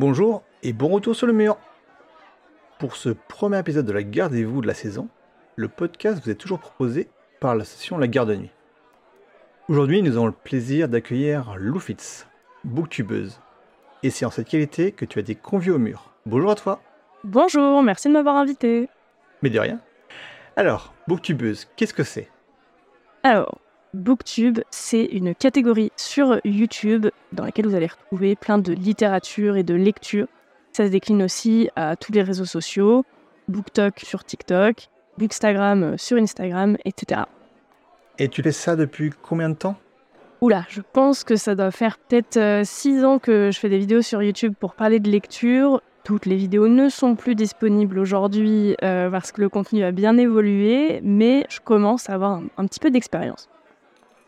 Bonjour et bon retour sur le mur. Pour ce premier épisode de la Gardez-vous de la saison, le podcast vous est toujours proposé par l'association La Garde de Nuit. Aujourd'hui, nous avons le plaisir d'accueillir Lou Fitz, booktubeuse. Et c'est en cette qualité que tu as été conviée au mur. Bonjour à toi. Bonjour, merci de m'avoir invité. Mais de rien. Alors, booktubeuse, qu'est-ce que c'est? Alors, Booktube, c'est une catégorie sur YouTube dans laquelle vous allez retrouver plein de littérature et de lecture. Ça se décline aussi à tous les réseaux sociaux, BookTok sur TikTok, Bookstagram sur Instagram, etc. Et tu fais ça depuis combien de temps? Oula, je pense que ça doit faire peut-être 6 ans que je fais des vidéos sur YouTube pour parler de lecture. Toutes les vidéos ne sont plus disponibles aujourd'hui euh, parce que le contenu a bien évolué, mais je commence à avoir un, un petit peu d'expérience.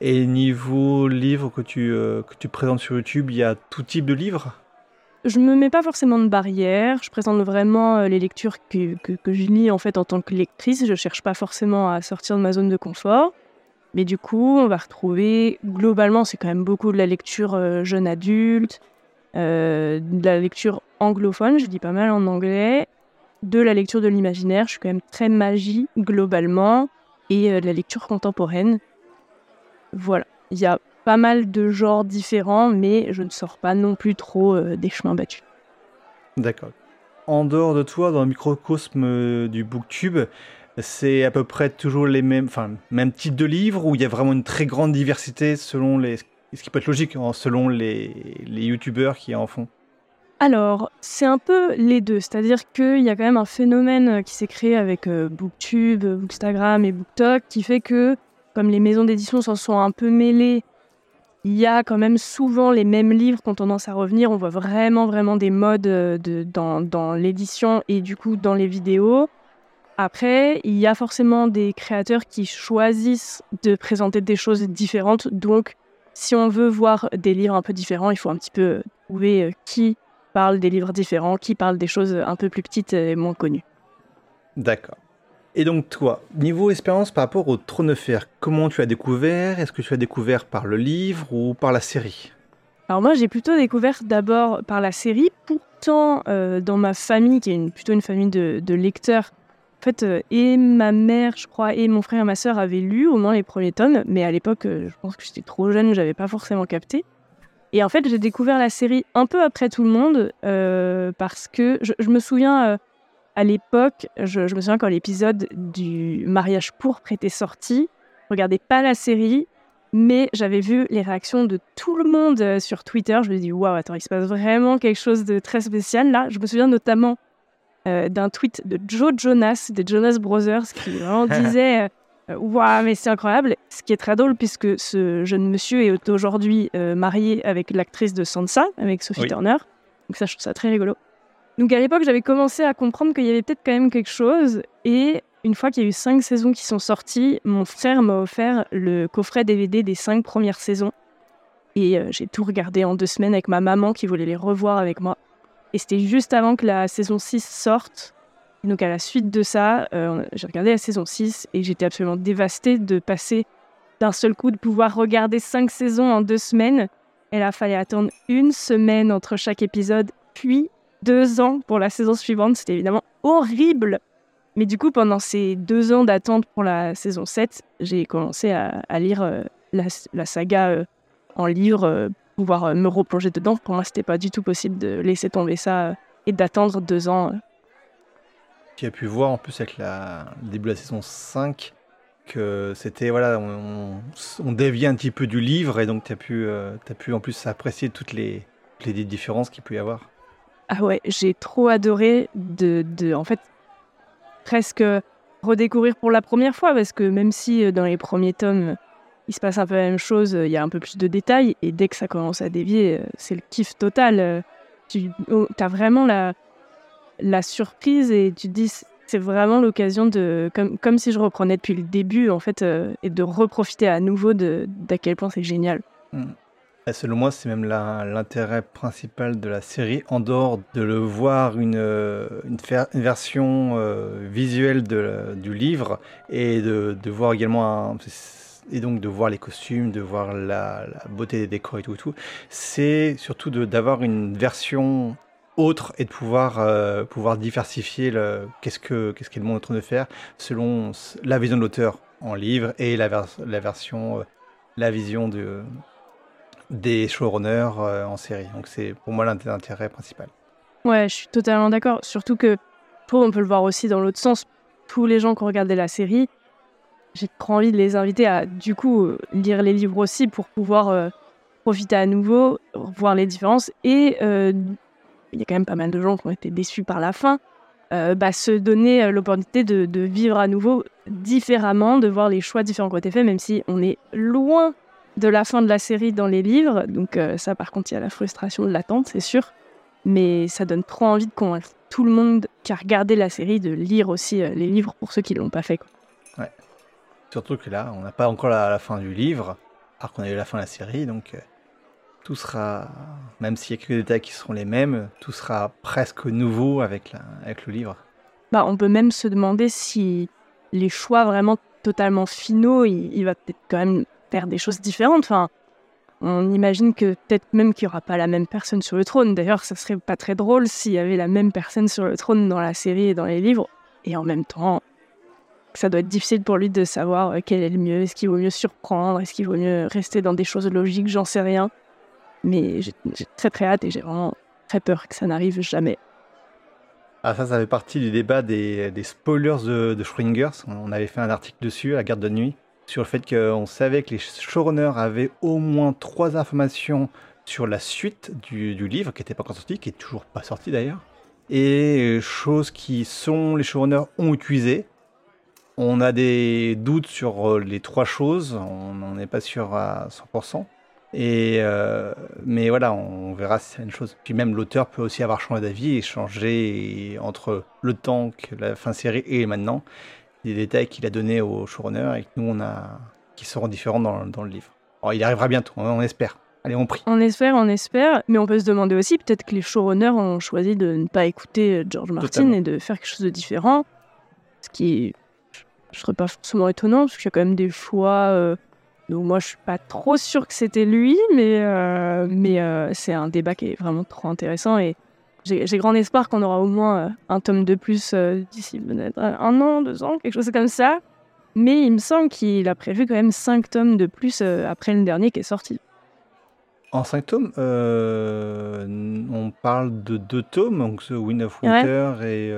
Et niveau livres que tu, euh, que tu présentes sur YouTube, il y a tout type de livres? Je me mets pas forcément de barrières. Je présente vraiment euh, les lectures que, que, je lis en fait en tant que lectrice. Je cherche pas forcément à sortir de ma zone de confort. Mais du coup, on va retrouver, globalement, c'est quand même beaucoup de la lecture euh, jeune adulte, de la lecture anglophone, je dis pas mal en anglais, de la lecture de l'imaginaire, je suis quand même très magie globalement, et de la lecture contemporaine. Voilà, il y a pas mal de genres différents, mais je ne sors pas non plus trop euh, des chemins battus. D'accord. En dehors de toi, dans le microcosme euh, du booktube, c'est à peu près toujours les mêmes, enfin, mêmes types de livres où il y a vraiment une très grande diversité selon les, ce qui peut être logique, hein, selon les, les youtubeurs qui en font? Alors, c'est un peu les deux, c'est-à-dire qu'il y a quand même un phénomène euh, qui s'est créé avec euh, Booktube, Bookstagram et Booktok qui fait que, comme les maisons d'édition s'en sont un peu mêlées, il y a quand même souvent les mêmes livres qui ont tendance à revenir. On voit vraiment, vraiment des modes euh, dans, dans l'édition et du coup dans les vidéos. Après, il y a forcément des créateurs qui choisissent de présenter des choses différentes. Donc, si on veut voir des livres un peu différents, il faut un petit peu trouver euh, qui parle des livres différents, qui parle des choses un peu plus petites et moins connues. D'accord. Et donc toi, niveau expérience par rapport au Trône de Fer, comment tu as découvert? Est-ce que tu as découvert par le livre ou par la série? Alors moi, j'ai plutôt découvert d'abord par la série. Pourtant, euh, dans ma famille, qui est plutôt une famille de, lecteurs, en fait, euh, et ma mère, je crois, et mon frère et ma sœur avaient lu au moins les premiers tomes, mais à l'époque, euh, je pense que j'étais trop jeune, j'avais pas forcément capté. Et en fait, j'ai découvert la série un peu après tout le monde, parce que je, me souviens, à l'époque, je, je me souviens quand l'épisode du mariage pourpre était sorti, je regardais pas la série, mais j'avais vu les réactions de tout le monde euh, sur Twitter. Je me dis, waouh, attends, il se passe vraiment quelque chose de très spécial là. Je me souviens notamment euh, d'un tweet de Joe Jonas, des Jonas Brothers, qui vraiment disait. euh, Waouh, mais c'est incroyable. Ce qui est très drôle, puisque ce jeune monsieur est aujourd'hui euh, marié avec l'actrice de Sansa, avec Sophie Oui. Turner. Donc ça, je trouve ça très rigolo. Donc à l'époque, j'avais commencé à comprendre qu'il y avait peut-être quand même quelque chose. Et une fois qu'il y a eu cinq saisons qui sont sorties, mon frère m'a offert le coffret DVD des cinq premières saisons. Et euh, j'ai tout regardé en deux semaines avec ma maman qui voulait les revoir avec moi. Et c'était juste avant que la saison 6 sorte. Et donc à la suite de ça, euh, j'ai regardé la saison 6 et j'étais absolument dévastée de passer d'un seul coup de pouvoir regarder cinq saisons en deux semaines. Et là, fallait attendre une semaine entre chaque épisode, puis deux ans pour la saison suivante. C'était évidemment horrible. Mais du coup, pendant ces deux ans d'attente pour la saison 7, j'ai commencé à, lire euh, la, saga euh, en livre, euh, pouvoir me replonger dedans. Pour moi, c'était pas du tout possible de laisser tomber ça et d'attendre deux ans. Tu as pu voir en plus avec la, le début de la saison 5 que c'était, voilà, on, on dévie un petit peu du livre et donc tu as, t'as pu en plus apprécier toutes les différences qu'il peut y avoir. Ah ouais, j'ai trop adoré de, de, en fait, presque redécouvrir pour la première fois, parce que même si euh, dans les premiers tomes, il se passe un peu la même chose, euh, il y a un peu plus de détails, et dès que ça commence à dévier, euh, c'est le kiff total. Tu as vraiment la, la surprise et tu te dis, c'est vraiment l'occasion de, comme, comme si je reprenais depuis le début, en fait, et de reprofiter à nouveau d'à quel point c'est génial. Selon moi, c'est même l'intérêt principal de la série, en dehors de le voir une, euh, version euh, visuelle du livre et de, voir également et donc de voir les costumes, de voir la, beauté des décors et tout, c'est surtout d'avoir une version autre et de pouvoir, euh, pouvoir diversifier qu'est-ce, que, qu'est-ce qu'est le monde en train de faire selon la vision de l'auteur en livre et la, version, la vision de, des showrunners euh, en série. Donc c'est pour moi l'intérêt principal. Ouais, je suis totalement d'accord. Surtout que trouve on peut le voir aussi dans l'autre sens. Tous les gens qui ont regardé la série, j'ai trop envie de les inviter à du coup lire les livres aussi pour pouvoir profiter à nouveau, voir les différences et il y a quand même pas mal de gens qui ont été déçus par la fin, euh, bah, se donner euh, l'opportunité de, vivre à nouveau différemment, de voir les choix différents qui ont été faits, même si on est loin de la fin de la série dans les livres. Donc euh, ça, par contre, il y a la frustration de l'attente, c'est sûr. Mais ça donne trop envie de convaincre tout le monde qui a regardé la série de lire aussi les livres pour ceux qui ne l'ont pas fait. Quoi. Ouais. Surtout que là, on n'a pas encore la, la, fin du livre, alors qu'on a eu la fin de la série, donc tout sera, même s'il y a quelques détails qui seront les mêmes, tout sera presque nouveau avec, la, avec le livre. Bah, on peut même se demander si les choix vraiment totalement finaux, il, va peut-être quand même faire des choses différentes. Enfin, on imagine que peut-être même qu'il n'y aura pas la même personne sur le trône. D'ailleurs, ça serait pas très drôle s'il y avait la même personne sur le trône dans la série et dans les livres. Et en même temps, ça doit être difficile pour lui de savoir quel est le mieux. Est-ce qu'il vaut mieux surprendre? Est-ce qu'il vaut mieux rester dans des choses logiques? J'en sais rien. Mais j'ai très très hâte et j'ai vraiment très peur que ça n'arrive jamais. Ah, ça, ça fait partie du débat des, spoilers de, de. On avait fait un article dessus, à la garde de nuit, sur le fait qu'on savait que les showrunners avaient au moins trois informations sur la suite du, livre, qui n'était pas encore sorti, qui est toujours pas sorti d'ailleurs. Et choses qui sont les showrunners ont utilisé. On a des doutes sur euh, les trois choses, on n'en est pas sûr à 100%. Et euh, mais voilà, on verra si c'est une chose. Puis même l'auteur peut aussi avoir changé d'avis et changer entre le temps que la fin série et maintenant des détails qu'il a donnés au showrunner et que nous on a qui seront différents dans, dans le livre. Alors, il arrivera bientôt, on espère. Allez, on prie. On espère, on espère, mais on peut se demander aussi peut-être que les showrunners ont choisi de ne pas écouter George Martin et de faire quelque chose de différent, ce qui je serais pas forcément étonnant parce qu'il y a quand même des choix. Euh, donc moi, je suis pas trop sûre que c'était lui, mais, euh, mais euh, c'est un débat qui est vraiment trop intéressant et j'ai grand espoir qu'on aura au moins euh, un tome de plus d'ici peut-être un an, deux ans, quelque chose comme ça. Mais il me semble qu'il a prévu quand même cinq tomes de plus après le dernier qui est sorti. En cinq tomes, on parle de deux tomes, donc The Wind of Winter et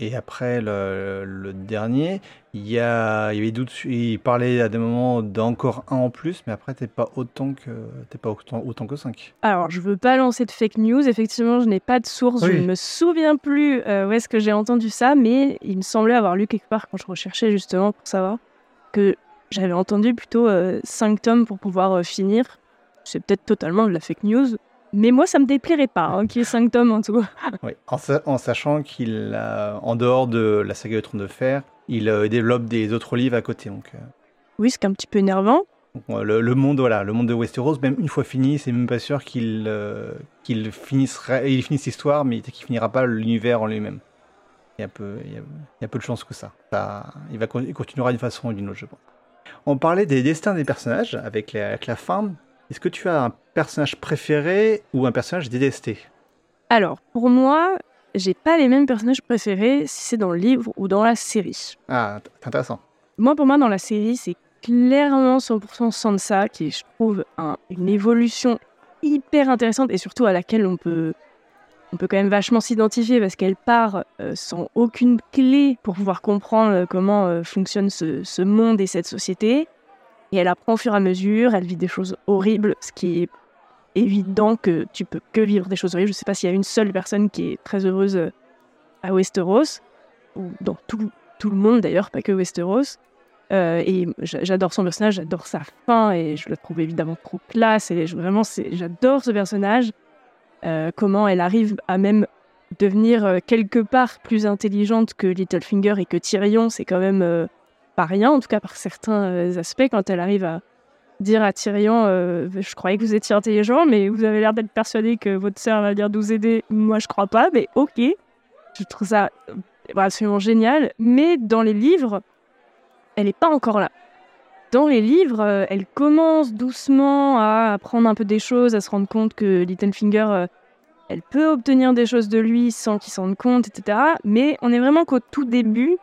et après le, dernier, il y, a, il y avait il parlait à des moments d'encore un en plus, mais après t'es pas autant que t'es pas autant, autant que 5. Alors je veux pas lancer de fake news, effectivement je n'ai pas de source, je ne me souviens plus euh, où est-ce que j'ai entendu ça, mais il me semblait avoir lu quelque part quand je recherchais justement pour savoir que j'avais entendu plutôt 5 euh, tomes pour pouvoir euh, finir. C'est peut-être totalement de la fake news, mais moi, ça me déplairait pas hein, qu'il y ait 5 tomes en tout. oui, en, sachant qu'il, en dehors de la saga de Trône de Fer, il euh, développe des autres livres à côté. Donc, euh. Oui, c'est un petit peu énervant. le, monde, voilà, le monde de Westeros, même une fois fini, c'est même pas sûr qu'il euh, qu'il finisse, il finisse l'histoire, mais qu'il finira pas l'univers en lui-même. Il y, a peu, il, y a, peu de chances que ça. ça il, va, il continuera d'une façon ou d'une autre, je pense. On parlait des destins des personnages avec la, avec la fin. Est-ce que tu as un personnage préféré ou un personnage détesté? Alors, pour moi, j'ai pas les mêmes personnages préférés si c'est dans le livre ou dans la série. Ah, c'est intéressant. Moi, pour moi, dans la série, c'est clairement 100% Sansa qui, je trouve, une évolution hyper intéressante et surtout à laquelle on peut, on peut quand même vachement s'identifier parce qu'elle part euh, sans aucune clé pour pouvoir comprendre euh, comment euh, fonctionne ce, ce, monde et cette société. Et elle apprend au fur et à mesure, elle vit des choses horribles, ce qui est évident que tu peux que vivre des choses horribles. Je ne sais pas s'il y a une seule personne qui est très heureuse euh, à Westeros, ou dans tout, tout le monde d'ailleurs, pas que Westeros. Euh, et j'adore son personnage, j'adore sa fin, et je le trouve évidemment trop classe. Et vraiment, j'adore ce personnage. Euh, comment elle arrive à même devenir quelque part plus intelligente que Littlefinger et que Tyrion, c'est quand même pas rien, en tout cas par certains aspects, quand elle arrive à dire à Tyrion euh, Je croyais que vous étiez intelligent, mais vous avez l'air d'être persuadé que votre sœur va venir nous aider. Moi, je crois pas, mais ok. Je trouve ça euh, absolument génial. Mais dans les livres, elle n'est pas encore là. Dans les livres, euh, elle commence doucement à apprendre un peu des choses, à se rendre compte que Littlefinger elle peut obtenir des choses de lui sans qu'il s'en rende compte, etc. Mais on est vraiment qu'au tout début.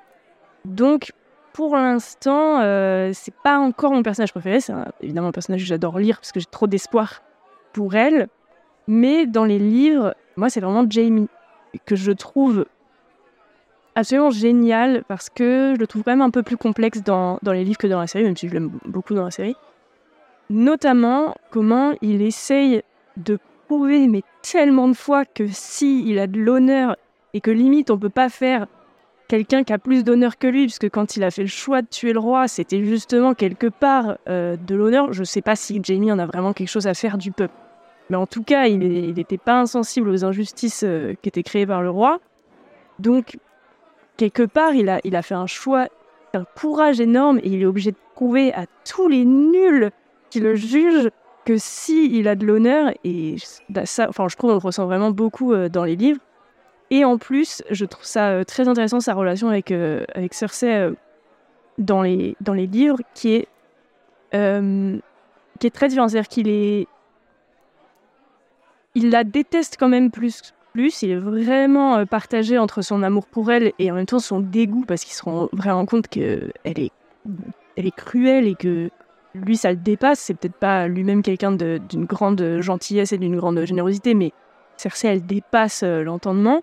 Donc, pour l'instant, euh, c'est pas encore mon personnage préféré. C'est évidemment un personnage que j'adore lire parce que j'ai trop d'espoir pour elle. Mais dans les livres, moi, c'est vraiment Jamie que je trouve absolument génial parce que je le trouve quand même un peu plus complexe dans, dans les livres que dans la série, même si je l'aime beaucoup dans la série. Notamment comment il essaye de prouver, mais tellement de fois, que si il a de l'honneur et que limite on peut pas faire quelqu'un qui a plus d'honneur que lui, puisque quand il a fait le choix de tuer le roi, c'était justement quelque part euh, de l'honneur. Je sais pas si Jamie en a vraiment quelque chose à faire du peuple. Mais en tout cas, il n'était pas insensible aux injustices euh, qui étaient créées par le roi. Donc, quelque part, il a, fait un choix, un courage énorme, et il est obligé de prouver à tous les nuls qui le jugent que si il a de l'honneur, et ça, enfin, je trouve qu'on le ressent vraiment beaucoup euh, dans les livres. Et en plus, je trouve ça euh, très intéressant sa relation avec, avec Cersei dans, les, dans les livres, qui est, qui est très différente. C'est-à-dire qu'il est, il la déteste quand même plus. Plus, il est vraiment euh, partagé entre son amour pour elle et en même temps son dégoût parce qu'il se rend vraiment compte qu'elle est, elle est cruelle et que lui ça le dépasse. C'est peut-être pas lui-même quelqu'un d'une grande gentillesse et d'une grande générosité, mais Cersei elle dépasse euh, l'entendement.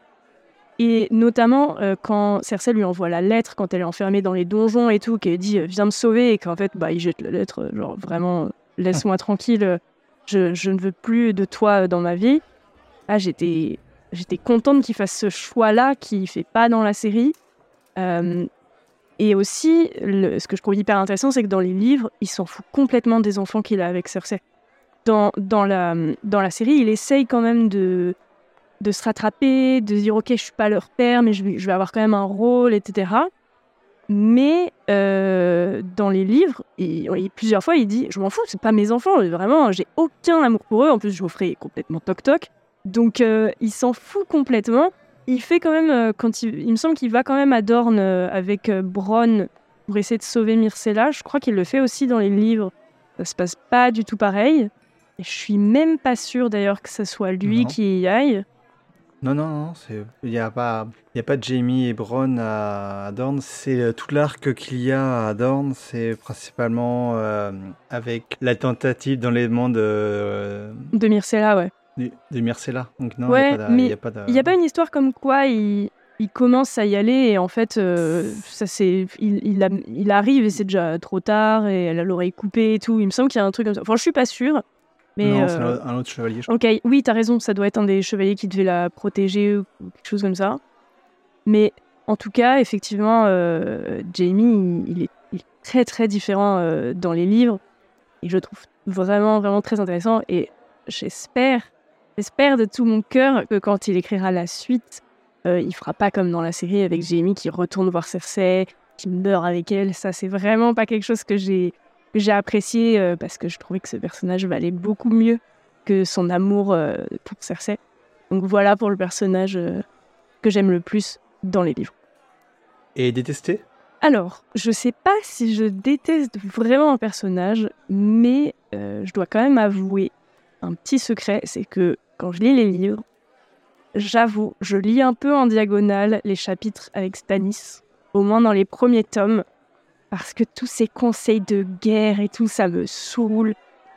Et notamment euh, quand Cersei lui envoie la lettre quand elle est enfermée dans les donjons et tout, qu'elle dit viens me sauver et qu'en fait bah il jette la lettre genre vraiment laisse-moi tranquille je, ne veux plus de toi dans ma vie. Ah, j'étais, j'étais contente qu'il fasse ce choix-là qu'il ne fait pas dans la série. Euh, et aussi, ce que je trouve hyper intéressant, c'est que dans les livres, il s'en fout complètement des enfants qu'il a avec Cersei. Dans, dans, la, dans la série, il essaye quand même de, de se rattraper, de dire ok, je suis pas leur père, mais je vais, je vais avoir quand même un rôle, etc. Mais euh, dans les livres, plusieurs fois, il dit Je m'en fous, c'est pas mes enfants, vraiment, j'ai aucun amour pour eux. En plus, Geoffrey est complètement toc-toc. Donc, euh, il s'en fout complètement. Il fait quand même, euh, quand il, il me semble qu'il va quand même à Dorne avec Bronn pour essayer de sauver Myrcella. Je crois qu'il le fait aussi dans les livres. Ça se passe pas du tout pareil. Et je suis même pas sûre d'ailleurs que ce soit lui qui y aille. Non, non, non, il n'y a, pas... a pas de Jamie et Bronn à, Dorn. C'est euh, tout l'arc qu'il y a à Dorn, c'est principalement euh, avec la tentative d'enlèvement de. Euh, de Myrcella, ouais. De, Myrcella. Donc, non, il n'y a, pas a, pas une histoire comme quoi il, il, commence à y aller et en fait, ça, c'est, il, il, arrive et c'est déjà trop tard et elle a l'oreille coupée et tout. Il me semble qu'il y a un truc comme ça. Enfin, je suis pas sûre non, c'est euh, un autre chevalier. ok, oui, t'as raison, ça doit être un des chevaliers qui devait la protéger ou quelque chose comme ça. Mais en tout cas, effectivement, euh, Jamie, il est, très très différent euh, dans les livres. Et je trouve vraiment, vraiment très intéressant. Et j'espère, j'espère de tout mon cœur que quand il écrira la suite, il fera pas comme dans la série avec Jamie qui retourne voir Cersei, qui meurt avec elle. Ça, c'est vraiment pas quelque chose que j'ai j'ai apprécié euh, parce que je trouvais que ce personnage valait beaucoup mieux que son amour euh, pour Cersei. Donc voilà pour le personnage euh, que j'aime le plus dans les livres. Et détesté Alors, je sais pas si je déteste vraiment un personnage, mais je dois quand même avouer un petit secret, c'est que quand je lis les livres, j'avoue, je lis un peu en diagonale les chapitres avec Stannis, au moins dans les premiers tomes, parce que tous ces conseils de guerre et tout, ça me saoule.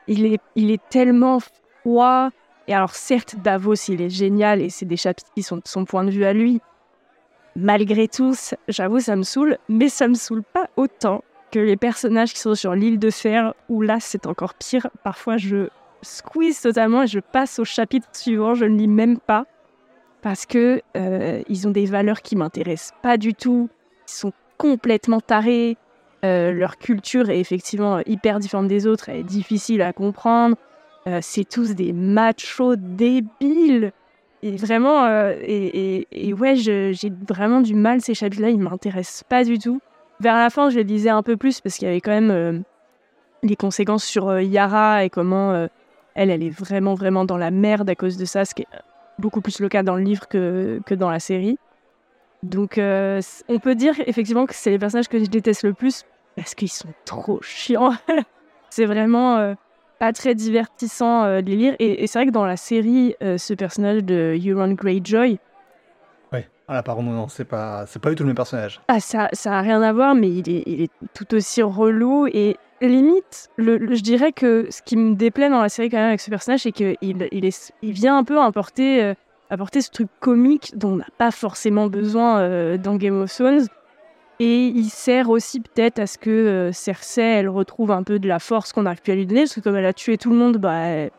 Il est, il est tellement froid. Et alors certes, Davos, il est génial et c'est des chapitres qui sont de son point de vue à lui. Malgré tout, j'avoue, ça me saoule, mais ça me saoule pas autant que les personnages qui sont sur l'île de fer, où là, c'est encore pire. Parfois, je squeeze totalement et je passe au chapitre suivant, je ne lis même pas, parce que euh, ils ont des valeurs qui m'intéressent pas du tout. Ils sont complètement tarés. Euh, leur culture est effectivement hyper différente des autres, elle est difficile à comprendre. Euh, c'est tous des machos débiles. Et vraiment, euh, et, ouais, j'ai vraiment du mal ces chapitres-là, ils m'intéressent pas du tout. Vers la fin, je les lisais un peu plus parce qu'il y avait quand même les conséquences sur Yara et comment elle, elle est vraiment, vraiment dans la merde à cause de ça, ce qui est beaucoup plus le cas dans le livre que, que dans la série. Donc, on peut dire effectivement que c'est les personnages que je déteste le plus parce qu'ils sont trop chiants. c'est vraiment. Euh, pas très divertissant euh, de les lire. Et, et c'est vrai que dans la série, euh, ce personnage de Euron Greyjoy, Ouais. Ah là, par contre, non, c'est pas, c'est pas du tout le même personnage. ah, ça, ça a rien à voir, mais il est, il est tout aussi relou. Et limite, le, le- je dirais que ce qui me déplaît dans la série quand même avec ce personnage, c'est qu'il il est, il vient un peu apporter, apporter ce truc comique dont on n'a pas forcément besoin dans Game of Thrones. Et il sert aussi peut-être à ce que euh, Cersei, elle retrouve un peu de la force qu'on n'arrive plus à lui donner, parce que comme elle a tué tout le monde, bah, elle,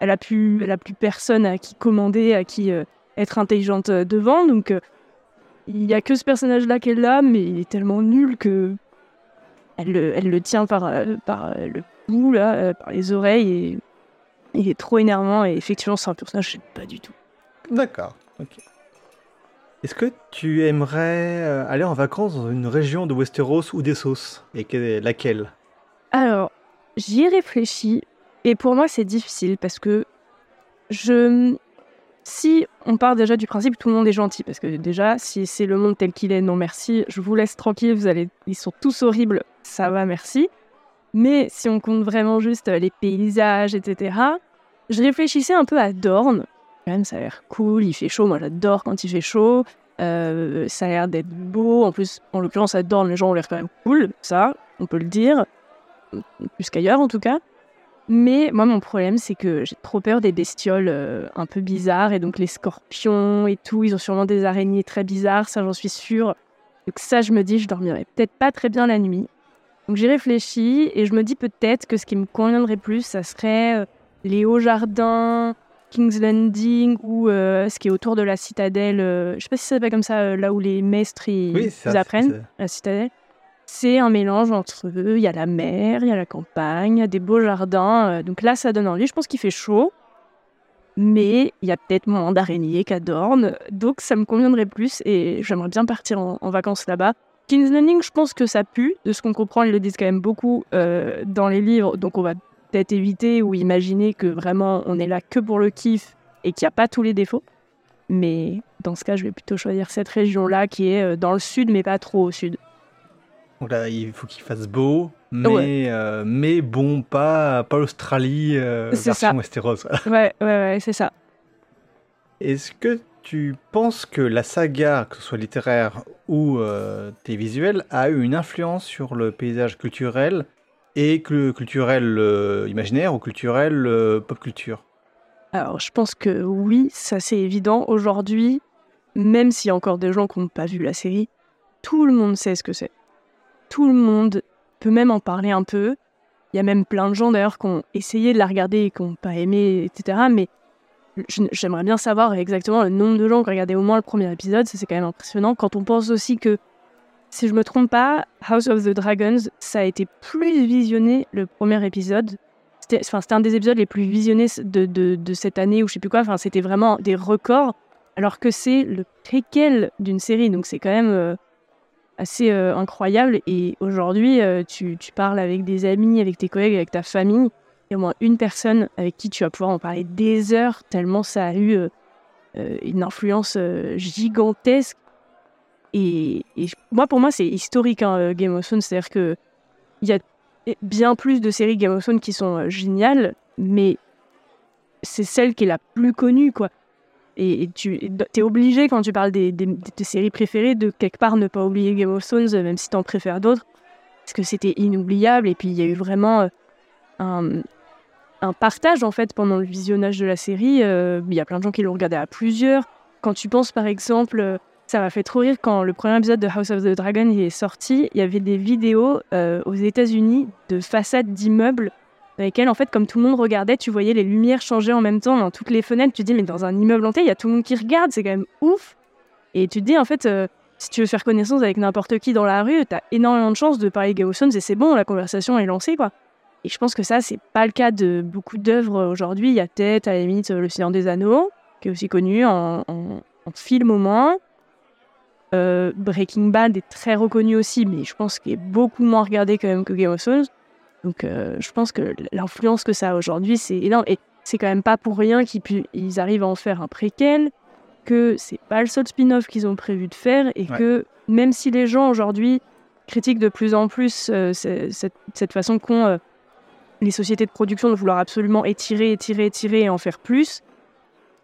elle a plus, a plus personne à qui commander, à qui euh, être intelligente euh, devant. Donc il y a que ce personnage-là qu'elle là, mais il est tellement nul que elle le, tient par, le cou, là, par les oreilles, et il est trop énervant. Et effectivement, c'est un personnage que j'aime pas du tout. D'accord. Ok. Est-ce que tu aimerais euh, aller en vacances dans une région de Westeros ou d'Essos? Et que- laquelle? Alors, j'y ai réfléchi, et pour moi, c'est difficile parce que je. Si on part déjà du principe tout le monde est gentil, parce que déjà, si c'est le monde tel qu'il est, non merci, je vous laisse tranquille, vous allez, ils sont tous horribles, ça va, merci. Mais si on compte vraiment juste euh, les paysages, etc., je réfléchissais un peu à Dorne. Quand même, ça a l'air cool, il fait chaud, moi j'adore quand il fait chaud. Euh, ça a l'air d'être beau. En plus, en l'occurrence, à Dorne, les gens ont l'air quand même cool, ça, on peut le dire plus qu'ailleurs en tout cas. Mais moi, mon problème, c'est que j'ai trop peur des bestioles euh, un peu bizarres, et donc les scorpions et tout, ils ont sûrement des araignées très bizarres, ça j'en suis sûre. Donc ça, je me dis, je dormirais peut-être pas très bien la nuit. Donc j'ai réfléchi, et je me dis peut-être que ce qui me conviendrait plus, ça serait euh, les hauts jardins, King's Landing, ou euh, ce qui est autour de la citadelle, euh, je sais pas si ça s'appelle comme ça, euh, là où les maîtres ils, Oui, ils ça, apprennent la citadelle. C'est un mélange entre eux. Il y a la mer, il y a la campagne, il y a des beaux jardins. euh, donc là, ça donne envie. Je pense qu'il fait chaud. Mais il y a peut-être moins d'araignées qu'à Dorne. Donc ça me conviendrait plus et j'aimerais bien partir en, en vacances là-bas. King's Landing, je pense que ça pue. De ce qu'on comprend, ils le disent quand même beaucoup euh, dans les livres. Donc on va peut-être éviter ou imaginer que vraiment on est là que pour le kiff et qu'il n'y a pas tous les défauts. Mais dans ce cas, je vais plutôt choisir cette région-là qui est euh, dans le sud, mais pas trop au sud. Donc là, il faut qu'il fasse beau, mais, euh, mais bon, pas, pas l'Australie euh, version ça. Westeros. Ouais, ouais, ouais, c'est ça. Est-ce que tu penses que la saga, que ce soit littéraire ou euh, télévisuelle, a eu une influence sur le paysage culturel et que culturel euh, imaginaire ou culturel euh, pop culture? Alors, je pense que oui, ça c'est évident. Aujourd'hui, même s'il y a encore des gens qui n'ont pas vu la série, tout le monde sait ce que c'est. Tout le monde peut même en parler un peu. Il y a même plein de gens d'ailleurs qui ont essayé de la regarder et qui n'ont pas aimé, etc. Mais j'aimerais bien savoir exactement le nombre de gens qui ont regardé au moins le premier épisode. Ça, c'est quand même impressionnant. Quand on pense aussi que, si je me trompe pas, House of the Dragons, ça a été plus visionné le premier épisode. C'était un des épisodes les plus visionnés de, de, de cette année ou je sais plus quoi. Enfin, c'était vraiment des records. Alors que c'est le préquel d'une série. Donc c'est quand même euh, assez euh, incroyable. Et aujourd'hui, euh, tu, tu parles avec des amis, avec tes collègues, avec ta famille. Il y a au moins une personne avec qui tu vas pouvoir en parler des heures, tellement ça a eu une influence gigantesque. Et, moi, pour moi, c'est historique, hein, euh, Game of Thrones. C'est-à-dire que il y a bien plus de séries Game of Thrones qui sont euh, géniales, mais c'est celle qui est la plus connue, quoi. Et, tu es obligé, quand tu parles des, séries préférées, de quelque part ne pas oublier Game of Thrones, même si tu en préfères d'autres, parce que c'était inoubliable. Et puis, il y a eu vraiment euh, un, partage, en fait, pendant le visionnage de la série. Il y a plein de gens qui l'ont regardé à plusieurs. Quand tu penses, par exemple, ça m'a fait trop rire quand le premier épisode de House of the Dragon est sorti, il y avait des vidéos euh, aux États-Unis de façades d'immeubles dans lesquelles, en fait, comme tout le monde regardait, tu voyais les lumières changer en même temps dans toutes les fenêtres. Tu te dis, mais dans un immeuble entier, il y a tout le monde qui regarde, c'est quand même ouf. Et tu te dis, en fait, euh, si tu veux faire connaissance avec n'importe qui dans la rue, t'as énormément de chances de parler Thrones et c'est bon, la conversation est lancée, quoi. Et je pense que ça, c'est pas le cas de beaucoup d'œuvres aujourd'hui. Il y a peut-être, à la limite, Le Seigneur des Anneaux, qui est aussi connu en film au moins. Euh, Breaking Bad est très reconnu aussi, mais je pense qu'il est beaucoup moins regardé quand même que Game of Thrones. Donc euh, je pense que l'influence que ça a aujourd'hui, c'est énorme. Et c'est quand même pas pour rien qu'ils arrivent à en faire un préquel, que c'est pas le seul spin-off qu'ils ont prévu de faire, et Ouais. que même si les gens aujourd'hui critiquent de plus en plus euh, ce- cette, cette façon qu'ont les sociétés de production de vouloir absolument étirer, étirer, étirer et en faire plus,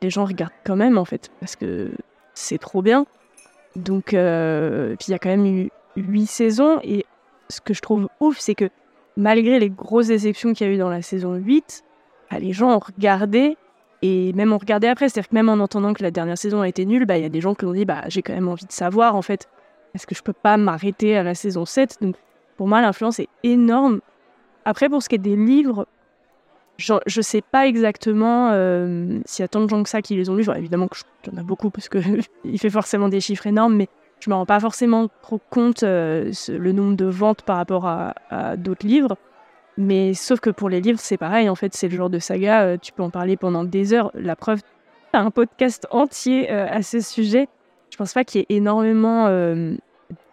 les gens regardent quand même en fait parce que c'est trop bien. Donc, euh, il y a quand même eu huit saisons et ce que je trouve ouf, c'est que malgré les grosses déceptions qu'il y a eu dans la saison 8, bah, les gens ont regardé et même ont regardé après. C'est-à-dire que même en entendant que la dernière saison a été nulle, bah, il y a des gens qui ont dit bah, j'ai quand même envie de savoir en fait, est-ce que je peux pas m'arrêter à la saison 7 Donc pour moi, l'influence est énorme. Après, pour ce qui est des livres, je ne sais pas exactement euh, s'il y a tant de gens que ça qui les ont lus. évidemment qu'il y en a beaucoup parce qu'il fait forcément des chiffres énormes, mais je me rends pas forcément trop compte euh, le nombre de ventes par rapport à, d'autres livres. Mais sauf que pour les livres, c'est pareil. En fait, c'est le genre de saga, euh, tu peux en parler pendant des heures. La preuve, tu as un podcast entier à ce sujet. Je pense pas qu'il y ait énormément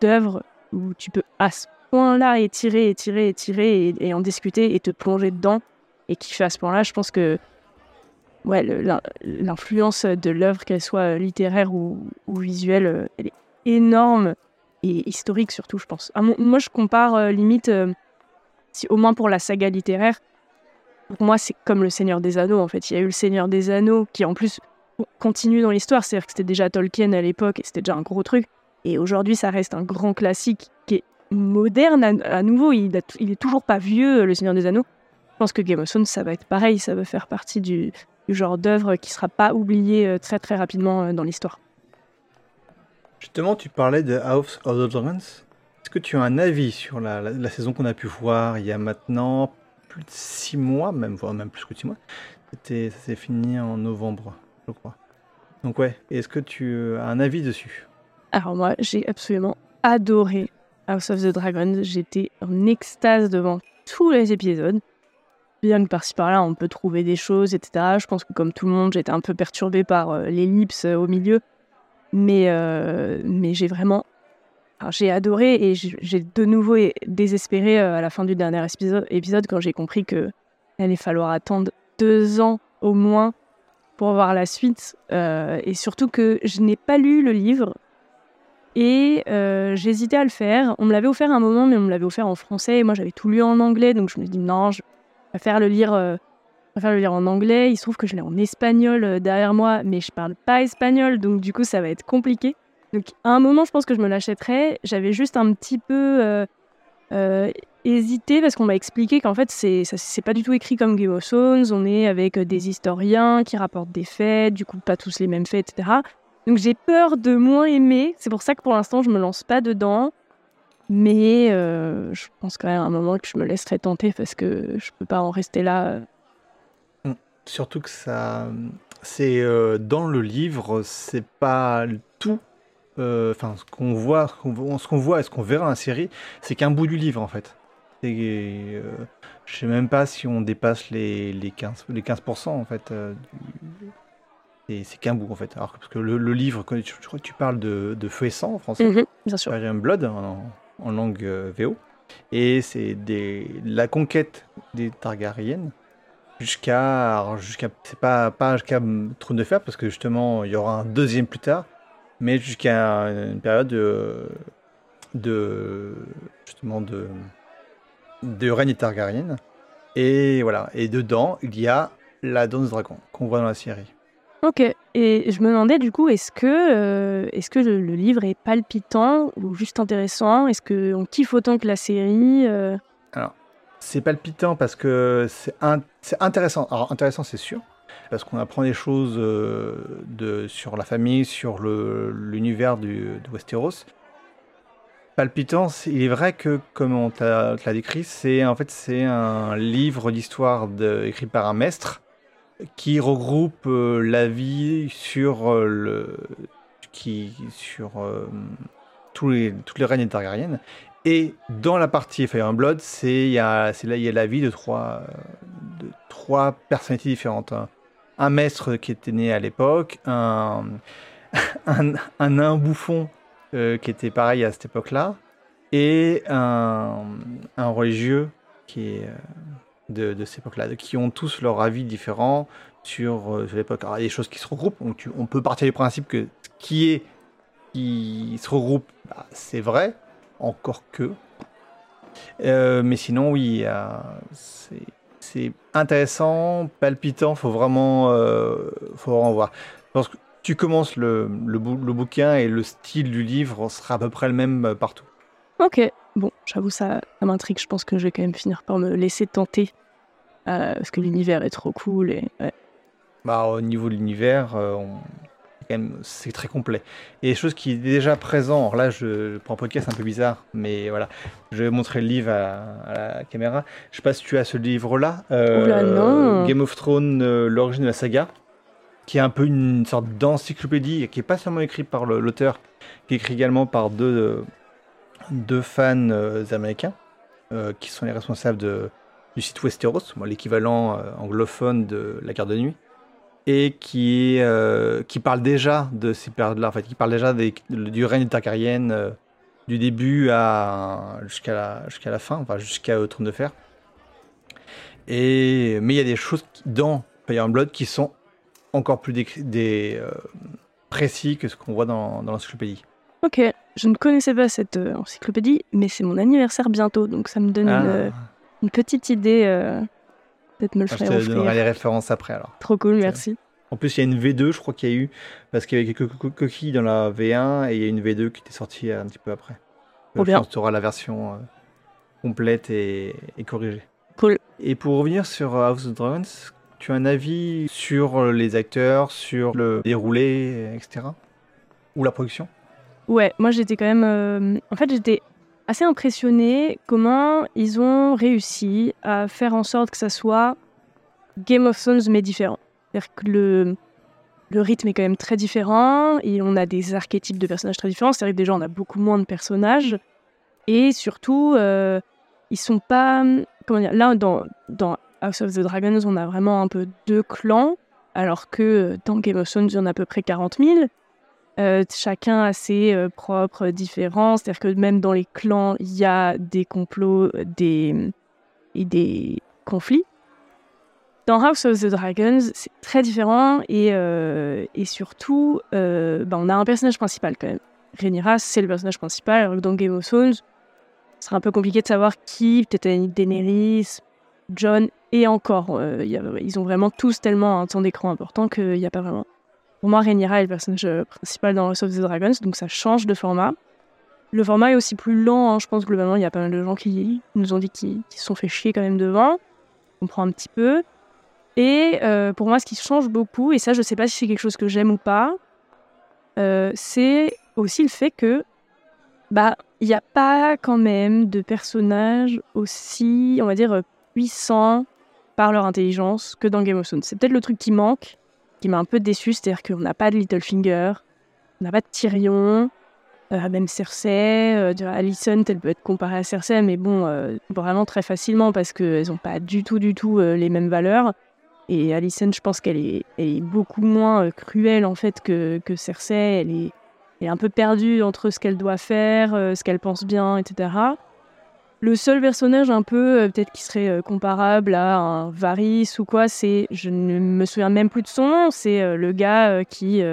d'œuvres où tu peux à ce point-là étirer, étirer, étirer et, et, en discuter et te plonger dedans. Et fait à ce point-là, je pense que ouais, l'influence de l'œuvre, qu'elle soit littéraire ou, visuelle, elle est énorme et historique surtout, je pense. moi, je compare euh, limite, euh, si, au moins pour la saga littéraire, pour moi, c'est comme le Seigneur des Anneaux, en fait. Il y a eu le Seigneur des Anneaux qui, en plus, continue dans l'histoire. C'est-à-dire que c'était déjà Tolkien à l'époque et c'était déjà un gros truc. Et aujourd'hui, ça reste un grand classique qui est moderne à, nouveau. Il, il, est toujours pas vieux, le Seigneur des Anneaux. Je pense que Game of Thrones, ça va être pareil. Ça va faire partie du, du genre d'œuvre qui sera pas oublié euh, très très rapidement dans l'histoire. Justement, tu parlais de House of the Dragons. Est-ce que tu as un avis sur la, saison qu'on a pu voir il y a maintenant plus de six mois, même, voire même plus que six mois? C'était, Ça s'est fini en novembre, je crois. Donc ouais, est-ce que tu as un avis dessus? Alors moi, j'ai absolument adoré House of the Dragons. J'étais en extase devant tous les épisodes. Bien que par-ci par-là, on peut trouver des choses, etc. Je pense que comme tout le monde, j'étais un peu perturbée par euh, l'ellipse euh, au milieu. Mais, euh, mais j'ai vraiment. J'ai adoré et j'ai de nouveau désespéré euh, à la fin du dernier épisode, quand j'ai compris qu'il allait falloir attendre deux ans au moins pour voir la suite. Euh, et surtout que je n'ai pas lu le livre et j'hésitais à le faire. On me l'avait offert un moment, mais on me l'avait offert en français et moi j'avais tout lu en anglais, donc je me dis non, je faire le lire préfère le lire en anglais. Il se trouve que je l'ai en espagnol euh, derrière moi, mais je parle pas espagnol, donc du coup, ça va être compliqué. Donc, à un moment, je pense que je me l'achèterais. J'avais juste un petit peu euh, euh, hésité parce qu'on m'a expliqué qu'en fait, c'est c'est pas du tout écrit comme Game of Thrones. On est avec des historiens qui rapportent des faits, du coup, pas tous les mêmes faits, etc. Donc, j'ai peur de moins aimer. C'est pour ça que pour l'instant, je me lance pas dedans. Mais je pense quand même à un moment que je me laisserai tenter parce que je peux pas en rester là Surtout que ça, c'est euh, dans le livre, c'est pas tout. Euh, enfin, ce qu'on voit, ce qu'on voit et ce qu'on verra en série, c'est qu'un bout du livre en fait. Et, euh, je sais même pas si on dépasse les, les 15, les 15% en fait. c'est qu'un bout en fait. Alors parce que le, livre, tu, parles de, de Feu et Sang en français, mhm, bien sûr. Blood en, en langue VO, et c'est la conquête des Targaryennes Jusqu'à. jusqu'à c'est pas, pas jusqu'à Trône de Fer, parce que justement, il y aura un deuxième plus tard, mais jusqu'à une période de. de justement, de. de règne Targaryen. Et voilà. Et dedans, il y a la danse dragon qu'on voit dans la série. Ok. Et je me demandais du coup, est-ce que, euh, est-ce que le, livre est palpitant ou juste intéressant? Est-ce qu'on kiffe autant que la série euh? Alors, c'est palpitant parce que c'est intéressant. Alors intéressant c'est sûr, parce qu'on apprend des choses euh, sur la famille, sur l'univers de Westeros. Palpitant, il est vrai que, comme on te l'a décrit, c'est en fait c'est un livre d'histoire écrit par un maître qui regroupe euh, la vie sur euh, le qui sur tous les tous les règnes targaryens et dans la partie Fire and Blood, c'est là il y a la vie de trois, de trois personnalités différentes. Un, maître qui était né à l'époque, un, un, nain bouffon euh, qui était pareil à cette époque-là, et un, un, religieux qui est euh, de, cette époque-là, qui ont tous leur avis différent sur, euh, l'époque. il y a des choses qui se regroupent, donc on peut partir du principe que ce qui est qui se regroupe, bah, c'est vrai, encore que. Euh, mais sinon, oui, c'est intéressant, palpitant, faut vraiment, euh, faut vraiment voir. Parce que tu commences le, le, bouquin et le style du livre sera à peu près le même partout. Ok, j'avoue, ça, ça m'intrigue. Je pense que je vais quand même finir par me laisser tenter. Euh, parce que l'univers est trop cool. Et, bah, au niveau de l'univers, on c'est très complet. Et chose qui est déjà présent, alors là je, prends un podcast un peu bizarre, mais voilà, je vais montrer le livre à, la caméra. Je sais pas si tu as ce livre-là, euh, Game of Thrones, euh, l'origine de la saga, qui est un peu une sorte d'encyclopédie, qui est pas seulement écrit par l'auteur, qui est écrit également par deux, deux fans euh, américains, qui sont les responsables du site Westeros, l'équivalent anglophone de la carte de nuit et qui, euh, qui parle déjà de ces périodes-là, en fait, qui parle déjà des, du règne de Targaryen euh, du début jusqu'à, la, jusqu'à la fin, enfin jusqu'à Trône de Fer. Et, mais il y a des choses dans Fire Blood qui sont encore plus des, euh, précis que ce qu'on voit dans, dans l'encyclopédie. Ok, je ne connaissais pas cette encyclopédie, mais c'est mon anniversaire bientôt, donc ça me donne une, ah. une, petite idée Peut-être me le ah, Je te donnerai les références après alors. Trop cool, merci. En plus, il y a une V2, je crois qu'il y a eu, parce qu'il y avait quelques coquilles dans la V1 et il y a une V2 qui était sortie un petit peu après. Trop bien. Tu auras la version euh, complète et, corrigée. Cool. Et pour revenir sur House of Dragons, tu as un avis sur les acteurs, sur le déroulé, etc. Ou la production? Ouais, moi j'étais quand même. Euh, en fait, j'étais assez impressionné comment ils ont réussi à faire en sorte que ça soit Game of Thrones mais différent. C'est-à-dire que le, le rythme est quand même très différent et on a des archétypes de personnages très différents. C'est-à-dire que déjà on a beaucoup moins de personnages et surtout euh, ils sont pas comment dire là dans, dans House of the Dragons on a vraiment un peu deux clans alors que dans Game of Thrones il y en a à peu près 40 000. Euh, chacun a ses euh, propres différences. C'est-à-dire que même dans les clans, il y a des complots des, et des conflits. Dans House of the Dragons, c'est très différent et, euh, et surtout, bah, on a un personnage principal quand même. Rhaenyra, c'est le personnage principal, alors que dans Game of Thrones, ce sera un peu compliqué de savoir qui, peut-être Daenerys, John, et encore. ils ont vraiment tous tellement un temps d'écran important qu'il n'y a pas vraiment pour moi, Rhaenyra est le personnage euh, principal dans House of the Dragons, donc ça change de format. Le format est aussi plus lent, hein. je pense globalement, il y a pas mal de gens qui nous ont dit qu'ils se sont fait chier quand même devant. On comprend un petit peu. Et euh, pour moi, ce qui change beaucoup, et ça, je sais pas si c'est quelque chose que j'aime ou pas, euh, c'est aussi le fait que bah il n'y a pas quand même de personnages aussi, on va dire, puissants par leur intelligence que dans Game of Thrones. C'est peut-être le truc qui manque, qui m'a un peu déçu, c'est-à-dire qu'on n'a pas de Littlefinger, on n'a pas de Tyrion, euh, même Cersei, euh, Alicent, elle peut être comparée à Cersei, mais bon, euh, vraiment très facilement parce qu'elles n'ont pas du tout, du tout les mêmes valeurs. Et Alicent, je pense qu'elle est, beaucoup moins cruelle en fait que, Cersei. Elle est, un peu perdue entre ce qu'elle doit faire, ce qu'elle pense bien, etc. Le seul personnage un peu euh, peut-être qui serait euh, comparable à un Varys ou quoi, c'est je ne me souviens même plus de son nom, c'est euh, le gars qui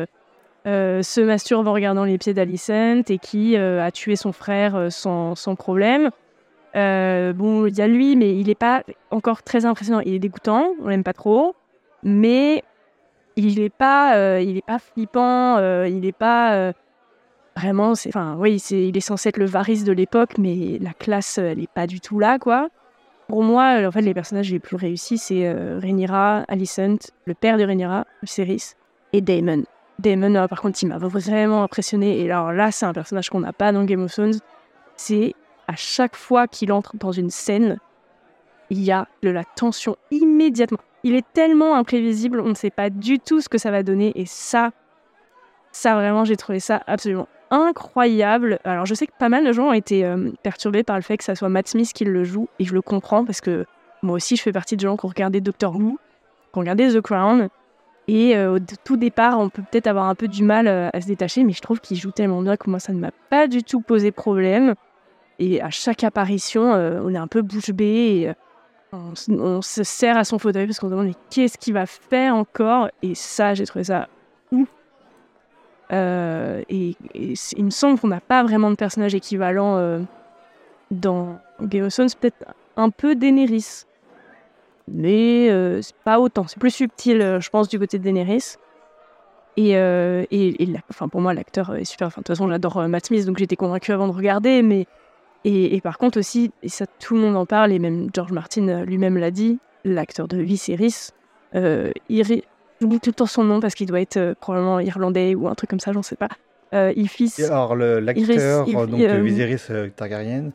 se masturbe en regardant les pieds d'Alicent et qui a tué son frère sans, sans, problème. bon, il y a lui, mais il n'est pas encore très impressionnant. Il est dégoûtant, on l'aime pas trop, mais il n'est pas, pas flippant, il n'est pas Vraiment, c'est, enfin, oui, il est censé être le Varys de l'époque, mais la classe, elle n'est pas du tout là, quoi. Pour moi, en fait, les personnages les plus réussis, c'est euh, Rhaenyra, Alicent, le père de Rhaenyra, Viserys, et Daemon. Daemon, euh, par contre, il m'a vraiment impressionné. Et alors là, c'est un personnage qu'on n'a pas dans Game of Thrones. C'est à chaque fois qu'il entre dans une scène, il y a de la tension immédiatement. Il est tellement imprévisible, on ne sait pas du tout ce que ça va donner. Et ça, ça vraiment, j'ai trouvé ça absolument incroyable. Alors, je sais que pas mal de gens ont été euh, perturbés par le fait que ça soit Matt Smith qui le joue, et je le comprends parce que moi aussi, je fais partie de gens qui ont regardé Doctor Who, qui ont regardé The Crown. Et euh, au tout départ, on peut peut-être avoir un peu du mal euh, à se détacher, mais je trouve qu'il joue tellement bien que moi, ça ne m'a pas du tout posé problème. Et à chaque apparition, on est un peu bouche bée on, se serre à son fauteuil parce qu'on se demande qu'est-ce qu'il va faire encore? Et ça, j'ai trouvé ça ouf euh, et, il me semble qu'on n'a pas vraiment de personnage équivalent euh, dans Game of Thrones, peut-être un peu Daenerys. mais euh, c'est pas autant. C'est plus subtil, euh, je pense, du côté de Daenerys. Et, et, pour moi, l'acteur est super. De toute façon, j'adore Matt Smith, donc j'étais convaincue avant de regarder. Mais et, par contre aussi, et ça tout le monde en parle, et même George Martin lui-même l'a dit, l'acteur de Viserys, il- j'oublie tout le temps son nom parce qu'il doit être euh, probablement irlandais ou un truc comme ça, j'en sais pas. Euh, il fils. Alors, l'acteur euh, donc, euh, Viserys Targaryen,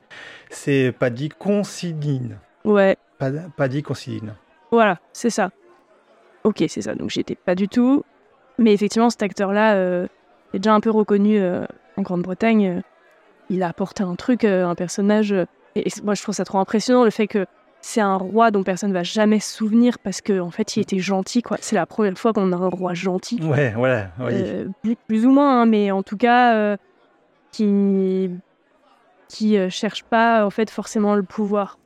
c'est Paddy Considine. Ouais, Pad- Paddy Considine. Voilà, c'est ça. Ok, c'est ça. Donc j'y étais pas du tout. Mais effectivement, cet acteur-là est déjà un peu reconnu en Grande-Bretagne. Il a apporté un truc, un personnage. et, et moi, je trouve ça trop impressionnant le fait que c'est un roi dont personne va jamais se souvenir parce qu'en en fait, il était gentil. quoi. C'est la première fois qu'on a un roi gentil. Ouais, voilà. oui. Euh, plus, plus ou moins, hein, mais en tout cas, euh, qui qui euh, cherche pas en fait forcément le pouvoir.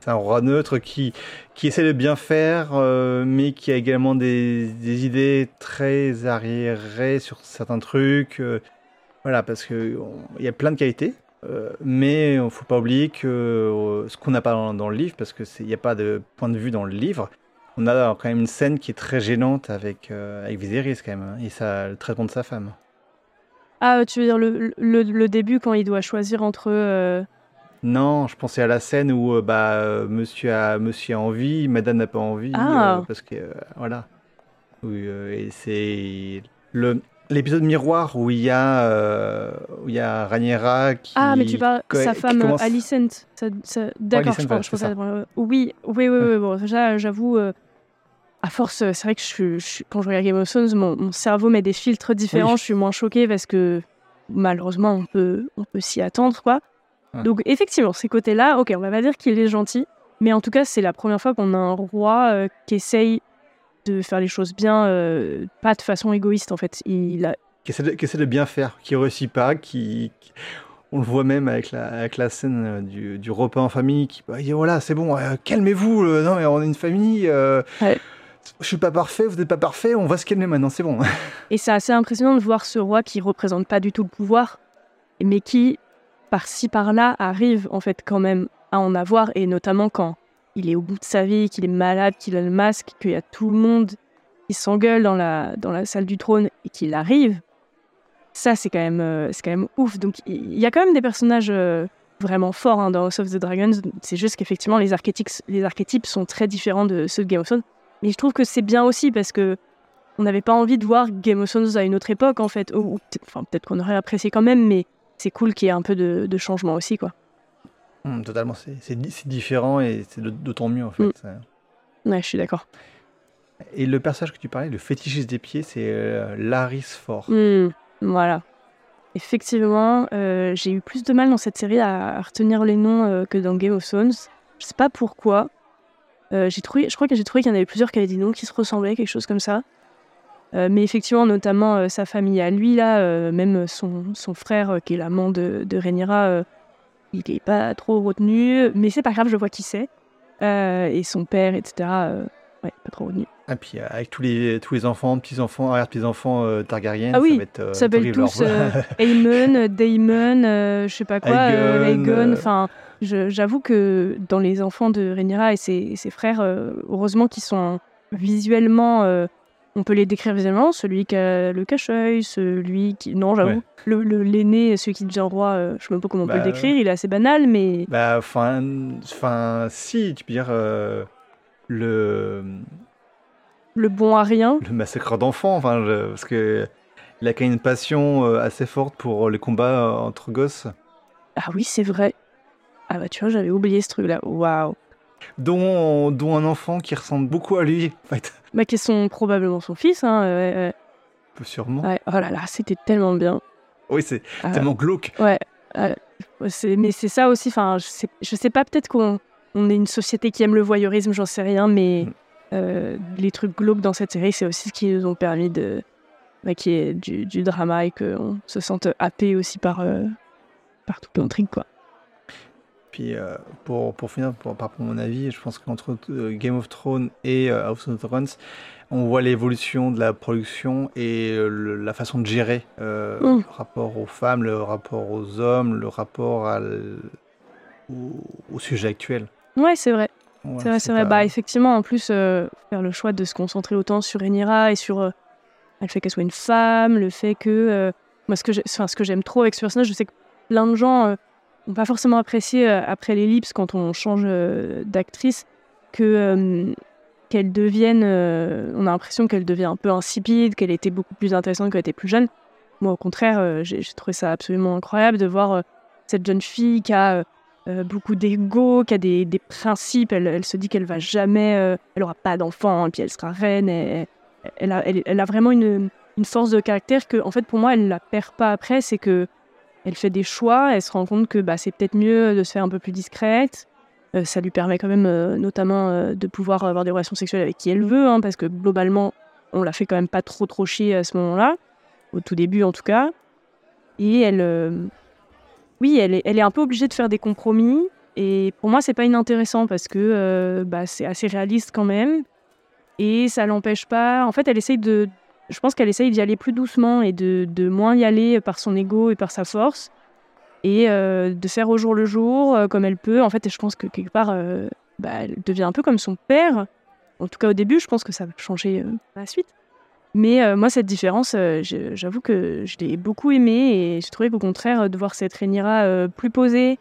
C'est un roi neutre qui, qui essaie de bien faire, euh, mais qui a également des, des idées très arriérées sur certains trucs. euh, voilà, parce qu'il y a plein de qualités, euh, mais il ne faut pas oublier que euh, ce qu'on n'a pas dans, dans le livre, parce qu'il n'y a pas de point de vue dans le livre, on a quand même une scène qui est très gênante avec, euh, avec Viserys quand même, hein, et ça, le traitement de sa femme. Ah, tu veux dire le, le, le début quand il doit choisir entre. Non, je pensais à la scène où bah, monsieur, a, monsieur a envie, madame n'a pas envie. Ah. parce que, voilà. Oui, et c'est le, l'épisode miroir où il y a, euh, où il y a Rhaenyra qui. Ah, mais tu parles sa femme commence- Alicent. D'accord, je pense. oui, oui, oui, oui. Bon, déjà, j'avoue, euh, à force, euh, c'est vrai que je, je quand je regarde Game of Thrones, mon, mon cerveau met des filtres différents. Oui. Je suis moins choquée parce que malheureusement, on peut, on peut s'y attendre, quoi. Ouais. Donc, effectivement, ces côtés-là, ok, on va pas dire qu'il est gentil, mais en tout cas, c'est la première fois qu'on a un roi euh, qui essaye de faire les choses bien, euh, pas de façon égoïste, en fait. Il a, qui essaie, de, essaie de bien faire, qui réussit pas, qui, qui- on le voit même avec la, avec la scène euh, du, du repas en famille, qui bah, dit voilà c'est bon, euh, calmez-vous, euh, non mais on est une famille, Ouais. je suis pas parfait, vous n'êtes pas parfait, on va se calmer maintenant, c'est bon. Et c'est assez impressionnant de voir ce roi qui représente pas du tout le pouvoir, mais qui, par-ci par-là, arrive en fait quand même à en avoir, et notamment quand il est au bout de sa vie, qu'il est malade, qu'il a le masque, qu'il y a tout le monde qui s'engueule dans la, dans la salle du trône et qu'il arrive. Ça, c'est quand, même, euh, quand même ouf. Donc, il y a quand même des personnages euh, vraiment forts hein, dans House of the Dragons. C'est juste qu'effectivement, les archétypes, les archétypes sont très différents de ceux de Game of Thrones. Mais je trouve que c'est bien aussi parce que on n'avait pas envie de voir Game of Thrones à une autre époque, en fait. Peut-être enfin, peut-être qu'on aurait apprécié quand même, mais c'est cool qu'il y ait un peu de, de changement aussi, quoi. Hum, totalement, c'est c'est di- c'est différent et c'est d'autant mieux en fait. Mm. ça. Ouais, je suis d'accord. Et le personnage que tu parlais, le fétichiste des pieds, c'est euh, Laris Fort. Hmm, voilà. Effectivement, euh, j'ai eu plus de mal dans cette série à, à retenir les noms euh, que dans Game of Thrones. Je sais pas pourquoi. Euh, j'ai trouvé, je crois que j'ai trouvé qu'il y en avait plusieurs qui avaient des noms qui se ressemblaient, quelque chose comme ça. Mais effectivement, notamment sa famille à lui, là, même son, son frère, qui est l'amant de, de Rhaenyra, il est pas trop retenu. Mais c'est pas grave, je vois qui c'est. Euh, et son père, etc. euh, ouais, pas trop retenu. Et puis euh, avec tous les, tous les enfants, petits-enfants, arrière-petits-enfants euh, Targaryen, Ah oui, ça va être euh, terrible. tous euh, Aemon, Daemon, je sais pas quoi, Aegon. Enfin, j'avoue que dans les enfants de Rhaenyra et ses, ses frères, heureusement qu'ils sont visuellement, on peut les décrire visuellement. Celui qui a le cache-œil, celui qui, non, j'avoue, Ouais. le l'aîné, celui qui devient roi, euh, je sais même pas comment on peut Bah, le décrire. Il est assez banal, mais Bah, enfin, enfin, si, tu peux dire euh, le, le bon à rien. le massacre d'enfants, enfin, parce que il a quand même une passion euh, assez forte pour les combats entre gosses, Ah oui, c'est vrai. Ah bah tu vois, j'avais oublié ce truc-là. Waouh. dont, dont un enfant qui ressemble beaucoup à lui, en fait, Bah qui sont probablement son fils. Hein, ouais. peu sûrement. Ouais, oh là là, c'était tellement bien. Oui, c'est Ah, tellement glauque. ouais, euh, mais c'est ça aussi. Enfin, je sais, je sais pas. Peut-être qu'on on est une société qui aime le voyeurisme, j'en sais rien. Mais Mm. euh, les trucs glauques dans cette série, c'est aussi ce qui nous ont permis de, bah, qui est du, du drama et qu'on se sente happé aussi par euh, par toute l'intrigue, quoi. Puis euh, pour, pour finir, pour, par mon avis, je pense qu'entre euh, Game of Thrones et euh, House of Thrones, on voit l'évolution de la production et le- la façon de gérer Mm. le rapport aux femmes, le rapport aux hommes, le rapport à l- au, au sujet actuel. Ouais, c'est vrai. Ouais, C'est vrai, c'est vrai. pas- Bah, effectivement, en plus, faire le choix de se concentrer autant sur Rhaenyra et sur euh, le fait qu'elle soit une femme, le fait que. moi, ce que j'aime trop avec ce personnage, je sais que plein de gens n'ont pas forcément apprécié euh, après l'ellipse, quand on change euh, d'actrice, euh, qu'elle devienne, on a l'impression qu'elle devient un peu insipide, qu'elle était beaucoup plus intéressante quand elle était plus jeune. Moi, au contraire, j'ai trouvé ça absolument incroyable de voir cette jeune fille qui a beaucoup d'ego, qui a des, principes. Elle, se dit qu'elle va jamais, elle aura pas d'enfant, puis elle sera reine. Elle, a, elle, a vraiment une, force de caractère que, en fait, pour moi, elle la perd pas après. C'est que elle fait des choix, elle se rend compte que bah, c'est peut-être mieux de se faire un peu plus discrète. Euh, ça lui permet quand même, euh, notamment, euh, de pouvoir avoir des relations sexuelles avec qui elle veut, hein, parce que globalement, on la fait quand même pas trop trop chier à ce moment-là, au tout début en tout cas. Et elle, oui, elle est, elle est un peu obligée de faire des compromis. Et pour moi, c'est pas inintéressant parce que bah, c'est assez réaliste quand même. Et ça l'empêche pas. En fait, elle essaye de. Je pense qu'elle essaye d'y aller plus doucement et de, de moins y aller par son ego et par sa force. Et euh, de faire au jour le jour, euh, comme elle peut. En fait, je pense que quelque part, euh, bah, elle devient un peu comme son père. En tout cas, au début, je pense que ça va changer par la suite. Mais moi, cette différence, j'avoue que je l'ai beaucoup aimée et j'ai trouvé qu'au contraire, de voir cette Rhaenyra plus posée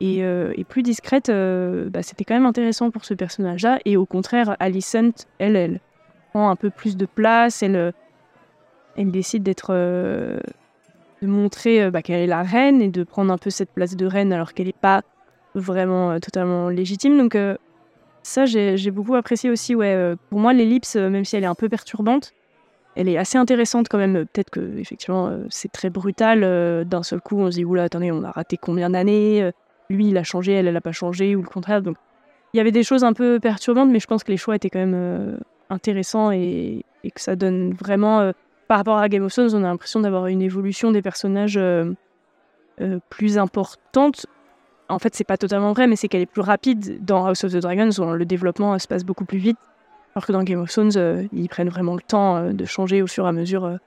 et, plus discrète, bah, c'était quand même intéressant pour ce personnage-là. Et au contraire, Alicent, elle, elle un peu plus de place, elle, elle décide d'être, euh, de montrer euh, bah, qu'elle est la reine et de prendre un peu cette place de reine alors qu'elle n'est pas vraiment euh, totalement légitime. Donc ça, j'ai beaucoup apprécié aussi. Ouais, pour moi, l'ellipse, même si elle est un peu perturbante, elle est assez intéressante quand même. Peut-être que effectivement, c'est très brutal. D'un seul coup, on se dit oula, attendez, on a raté combien d'années Lui, il a changé, elle, elle n'a pas changé, ou le contraire. Donc, il y avait des choses un peu perturbantes, mais je pense que les choix étaient quand même intéressants et, que ça donne vraiment. euh, par rapport à Game of Thrones, on a l'impression d'avoir une évolution des personnages euh, euh, plus importante. En fait, c'est pas totalement vrai, mais c'est qu'elle est plus rapide dans House of the Dragons, où le développement se passe beaucoup plus vite. Alors que dans Game of Thrones, ils prennent vraiment le temps de changer au fur et à mesure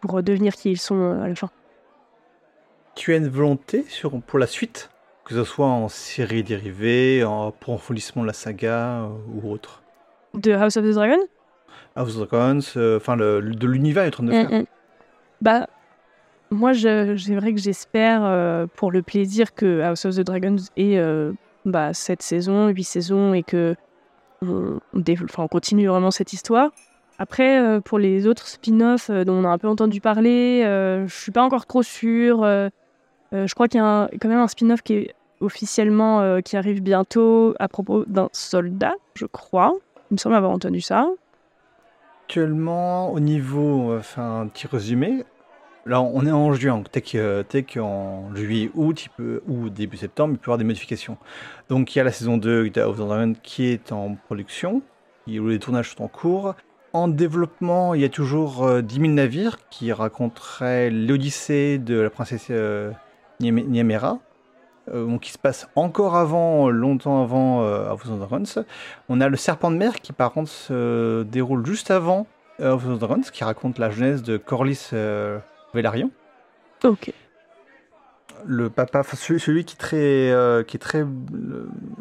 pour devenir qui ils sont à la fin. Tu as une volonté pour la suite, que ce soit en série dérivée, en approfondissement de la saga ou autre? De House of the Dragon House of Dragons, euh, enfin le- de l'univers de. Mm, mm. Bah, moi, c'est vrai que j'espère, euh, pour le plaisir, que House of the Dragons ait euh, bah, cette saison, huit saisons, et que on, on continue vraiment cette histoire. Après, euh, pour les autres spin-offs euh, dont on a un peu entendu parler, euh, je suis pas encore trop sûre. euh, euh, je crois qu'il y a un- quand même un spin-off qui est officiellement euh, qui arrive bientôt à propos d'un soldat, je crois. Il me semble avoir entendu ça. Actuellement, au niveau, euh, enfin, un petit résumé. Là, on est en juin, peut-être qu'en juillet, août, ou début septembre, il peut y avoir des modifications. Donc, il y a la saison 2 de House of Dragon qui est en production, où les tournages sont en cours. En développement, il y a toujours euh, 10 000 navires qui raconteraient l'odyssée de la princesse euh, Nyame- Nyamera, euh, qui se passe encore avant, longtemps avant euh, House of Dragons. On a le Serpent de mer qui, par contre, se déroule juste avant euh, House of Dragons, qui raconte la jeunesse de Corlys euh, Velaryon Ok. le papa, celui, celui qui est très, euh, qui est très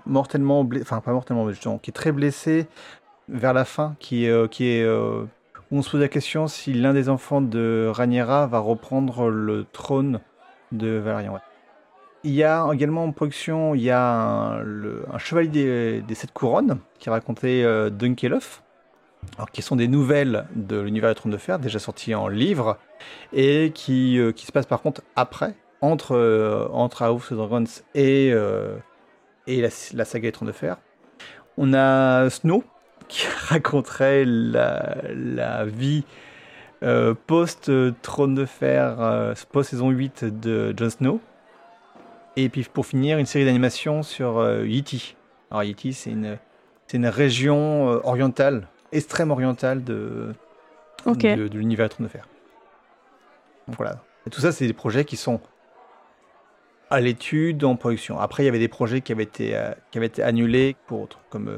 mortellement blessé, enfin pas mortellement, mais justement, qui est très blessé vers la fin, qui, qui est, où on se pose la question si l'un des enfants de Rhaenyra va reprendre le trône de Valerian. ouais. Il y a également en production, il y a un, chevalier des, sept couronnes qui racontait euh, alors qui sont des nouvelles de l'univers du trône de fer, déjà sorties en livre, et qui, euh, qui se passe par contre après, entre, euh, entre House of Dragons et, euh, et la, saga des Trônes de Fer. On a Snow, qui raconterait la, la vie euh, post-Trône de Fer, post-saison 8 de Jon Snow. Et puis pour finir, une série d'animations sur euh, Yiti. Alors Yiti, c'est une, c'est une région euh, orientale, extrême orientale de, de, de l'univers Trône de Fer. Donc voilà. Et tout ça, c'est des projets qui sont à l'étude, en production. Après, il y avait des projets qui avaient été, euh, qui avaient été annulés pour autres, comme euh,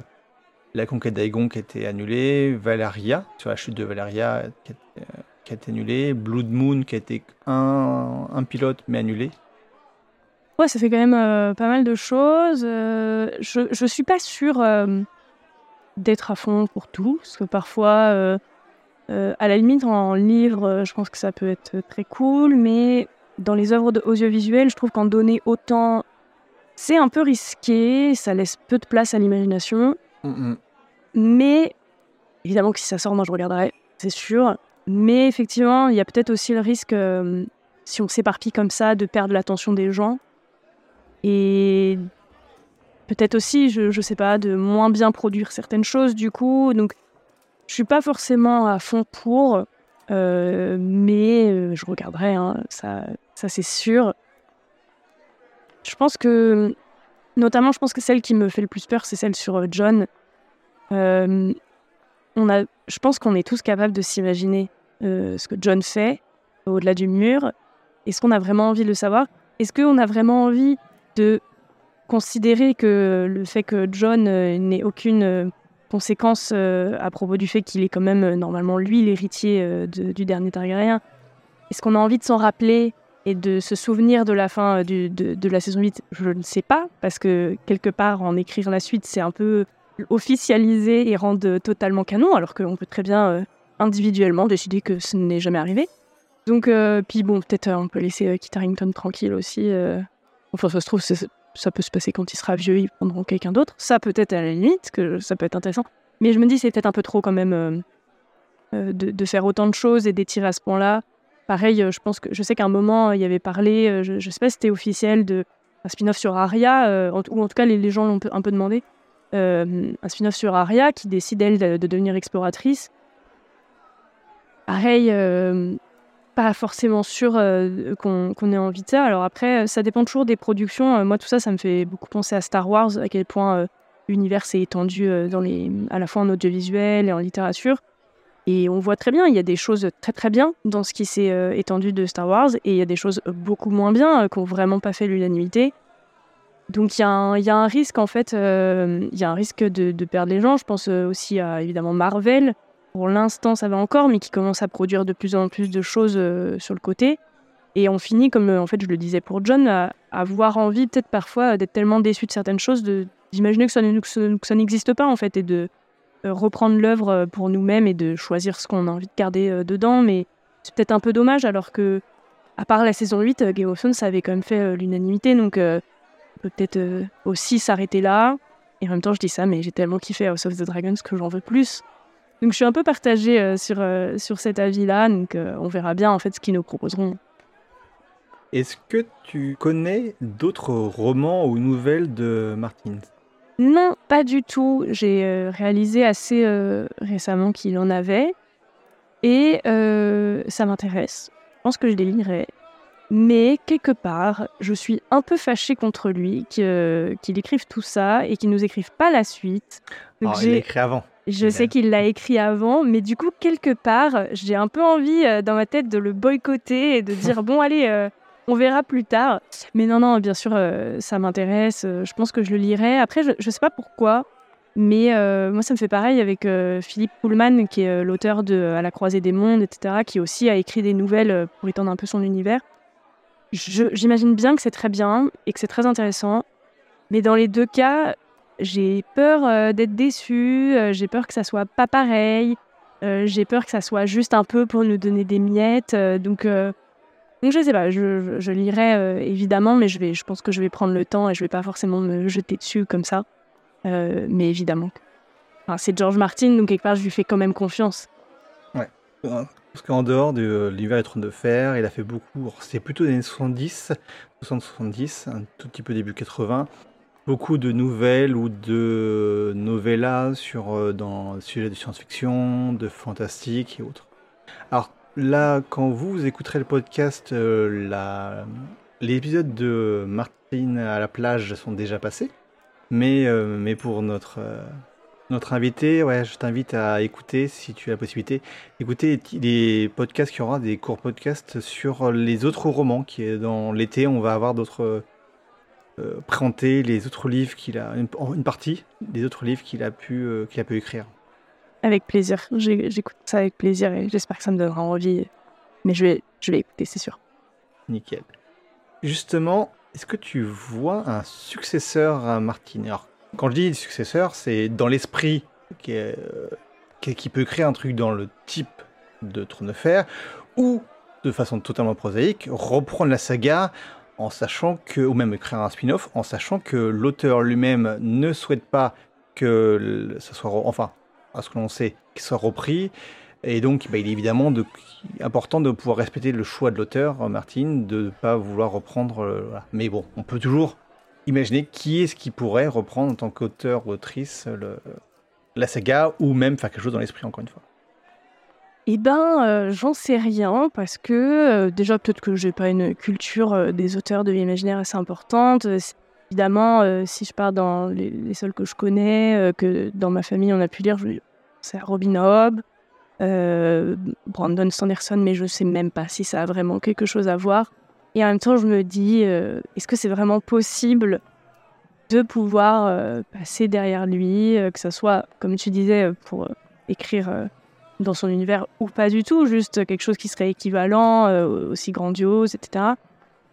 la conquête d'Aegon qui a été annulée, Valeria, sur la chute de Valeria qui a, été- qui a été annulée, Blood Moon qui a été un, un pilote mais annulé. Ouais, ça fait quand même euh, pas mal de choses. Euh, je, je suis pas sûre euh, d'être à fond pour tout, parce que parfois, à la limite, en livre, je pense que ça peut être très cool, mais dans les œuvres audiovisuelles, je trouve qu'en donner autant, c'est un peu risqué, ça laisse peu de place à l'imagination. Mais évidemment que si ça sort, moi je regarderai, c'est sûr. Mais effectivement, il y a peut-être aussi le risque, si on s'éparpille comme ça, de perdre l'attention des gens. Et peut-être aussi, je, je sais pas, de moins bien produire certaines choses du coup. Donc, je suis pas forcément à fond pour, euh, mais euh, je regarderai, hein, ça, ça c'est sûr. Je pense que, notamment, je pense que celle qui me fait le plus peur, c'est celle sur euh, John. On a, je pense qu'on est tous capables de s'imaginer ce que John fait au-delà du mur. Est-ce qu'on a vraiment envie de le savoir? Est-ce qu'on a vraiment envie de considérer que le fait que John euh, n'ait aucune euh, conséquence euh, à propos du fait qu'il est quand même normalement lui l'héritier du dernier Targaryen, est-ce qu'on a envie de s'en rappeler et de se souvenir de la fin de, de la saison 8 Je ne sais pas, parce que quelque part en écrire la suite, c'est un peu officialiser et rendre totalement canon, alors qu'on peut très bien individuellement décider que ce n'est jamais arrivé. Donc, puis bon, peut-être on peut laisser Kit Harington tranquille aussi. Enfin, ça se trouve, ça peut se passer quand il sera vieux, ils prendront quelqu'un d'autre. Ça peut-être à la limite, que ça peut être intéressant. Mais je me dis, c'est peut-être un peu trop quand même euh, euh, de, faire autant de choses et d'étirer à ce point-là. Pareil, euh, je pense que je sais qu'à un moment, il y avait parlé, je, ne sais pas si c'était officiel, de spin-off sur en- ou en tout cas les, gens l'ont un peu- demandé. Un spin-off sur Arya qui décide elle de, de devenir exploratrice. Pareil, pas forcément sûr euh, qu'on qu'on ait envie de ça. Alors après, euh, ça dépend toujours des productions. Euh, moi, tout ça, ça me fait beaucoup penser à Star Wars, à quel point l'univers s'est étendu dans les, à la fois en audiovisuel et en littérature. Et on voit très bien, il y a des choses très très bien dans ce qui s'est étendu de Star Wars, et il y a des choses beaucoup moins bien euh, qui n'ont vraiment pas fait l'unanimité. Donc il y, a un- risque en fait, il y a un risque de, perdre les gens. Je pense aussi à évidemment Marvel. Pour l'instant ça va encore, mais qui commence à produire de plus en plus de choses euh, sur le côté. Et on finit, comme euh, en fait je le disais pour John, à avoir envie peut-être parfois d'être tellement déçu de certaines choses, d'imaginer que ça, n'existe pas en fait, et de euh, reprendre l'œuvre euh, pour nous-mêmes et de choisir ce qu'on a envie de garder euh, dedans. Mais c'est peut-être un peu dommage alors que, à part la saison 8, euh, Game of Thrones ça avait quand même fait euh, l'unanimité, donc euh, on peut peut-être euh, aussi s'arrêter là. Et en même temps, je dis ça, mais j'ai tellement kiffé House of the Dragons que j'en veux plus. Donc je suis un peu partagée euh, sur, euh, sur cet avis-là, donc euh, on verra bien en fait ce qu'ils nous proposeront. Est-ce que tu connais d'autres romans ou nouvelles de Martin Non, pas du tout. J'ai réalisé assez récemment qu'il en avait. Et ça m'intéresse. Je pense que je les lirai. Mais quelque part, je suis un peu fâchée contre lui qu'il écrive tout ça et qu'il nous écrive pas la suite. Donc Ah, Il écrit avant. Je sais qu'il l'a écrit avant, mais du coup, quelque part, j'ai un peu envie euh, dans ma tête de le boycotter et de dire bon, allez, euh, on verra plus tard. Mais non, non, bien sûr, euh, ça m'intéresse. je pense que je le lirai. Après, je, je sais pas pourquoi, mais moi, ça me fait pareil avec Philippe Pullman, qui est l'auteur de À la croisée des mondes, etc., qui aussi a écrit des nouvelles pour étendre un peu son univers. J'imagine bien que c'est très bien et que c'est très intéressant, mais dans les deux cas, j'ai peur euh, d'être déçue, euh, j'ai peur que ça soit pas pareil, euh, j'ai peur que ça soit juste un peu pour nous donner des miettes. donc, donc je sais pas, je, je, lirai évidemment, mais je, vais, je pense que je vais prendre le temps et je vais pas forcément me jeter dessus comme ça. Mais évidemment, enfin, c'est George Martin, donc quelque part je lui fais quand même confiance. Parce qu'en dehors de euh, l'hiver et Trône de Fer, il a fait beaucoup. C'est plutôt des années 70, 60-70, un tout petit peu début 80. Beaucoup de nouvelles ou de novellas sur euh, dans le sujet de science-fiction, de fantastique et autres. Alors là, quand vous, écouterez le podcast, euh, la- l'épisode de Martine à la plage sont déjà passés. Mais, euh, mais pour notre, euh, notre invité, ouais, je t'invite à écouter, si tu as la possibilité, écouter les, les podcasts qu'il y aura, des courts podcasts sur les autres romans. Qui dans l'été, on va avoir d'autres. Euh, présenter les autres livres qu'il a, une, une partie des autres livres qu'il a pu, euh, qu'il a pu écrire. Avec plaisir, j'écoute ça avec plaisir et j'espère que ça me donnera envie. Mais je vais, je vais écouter, c'est sûr. Nickel. Justement, est-ce que tu vois un successeur à Martin? Alors, quand je dis successeur, c'est dans l'esprit qui, qui, peut créer un truc dans le type de Trône de Fer, ou de façon totalement prosaïque, reprendre la saga en sachant que, ou même créer un spin-off, en sachant que l'auteur lui-même ne souhaite pas que ça soit, enfin, à ce que l'on sait, qu'il soit repris. Et donc, bah, il est évidemment de, important de pouvoir respecter le choix de l'auteur, Martine, de ne pas vouloir reprendre. Euh, Mais bon, on peut toujours imaginer qui est-ce qui pourrait reprendre en tant qu'auteur ou autrice la saga, ou même faire quelque chose dans l'esprit, encore une fois. Eh ben, euh, j'en sais rien parce que euh, déjà peut-être que j'ai pas une culture euh, des auteurs de l'imaginaire assez importante. Évidemment, si je pars dans les, seuls que je connais, que dans ma famille on a pu lire, c'est Robin Hobb, Brandon Sanderson, mais je sais même pas si ça a vraiment quelque chose à voir. Et en même temps, je me dis, est-ce que c'est vraiment possible de pouvoir passer derrière lui, que ce soit, comme tu disais, pour écrire dans son univers ou pas du tout, juste quelque chose qui serait équivalent, euh, aussi grandiose, etc.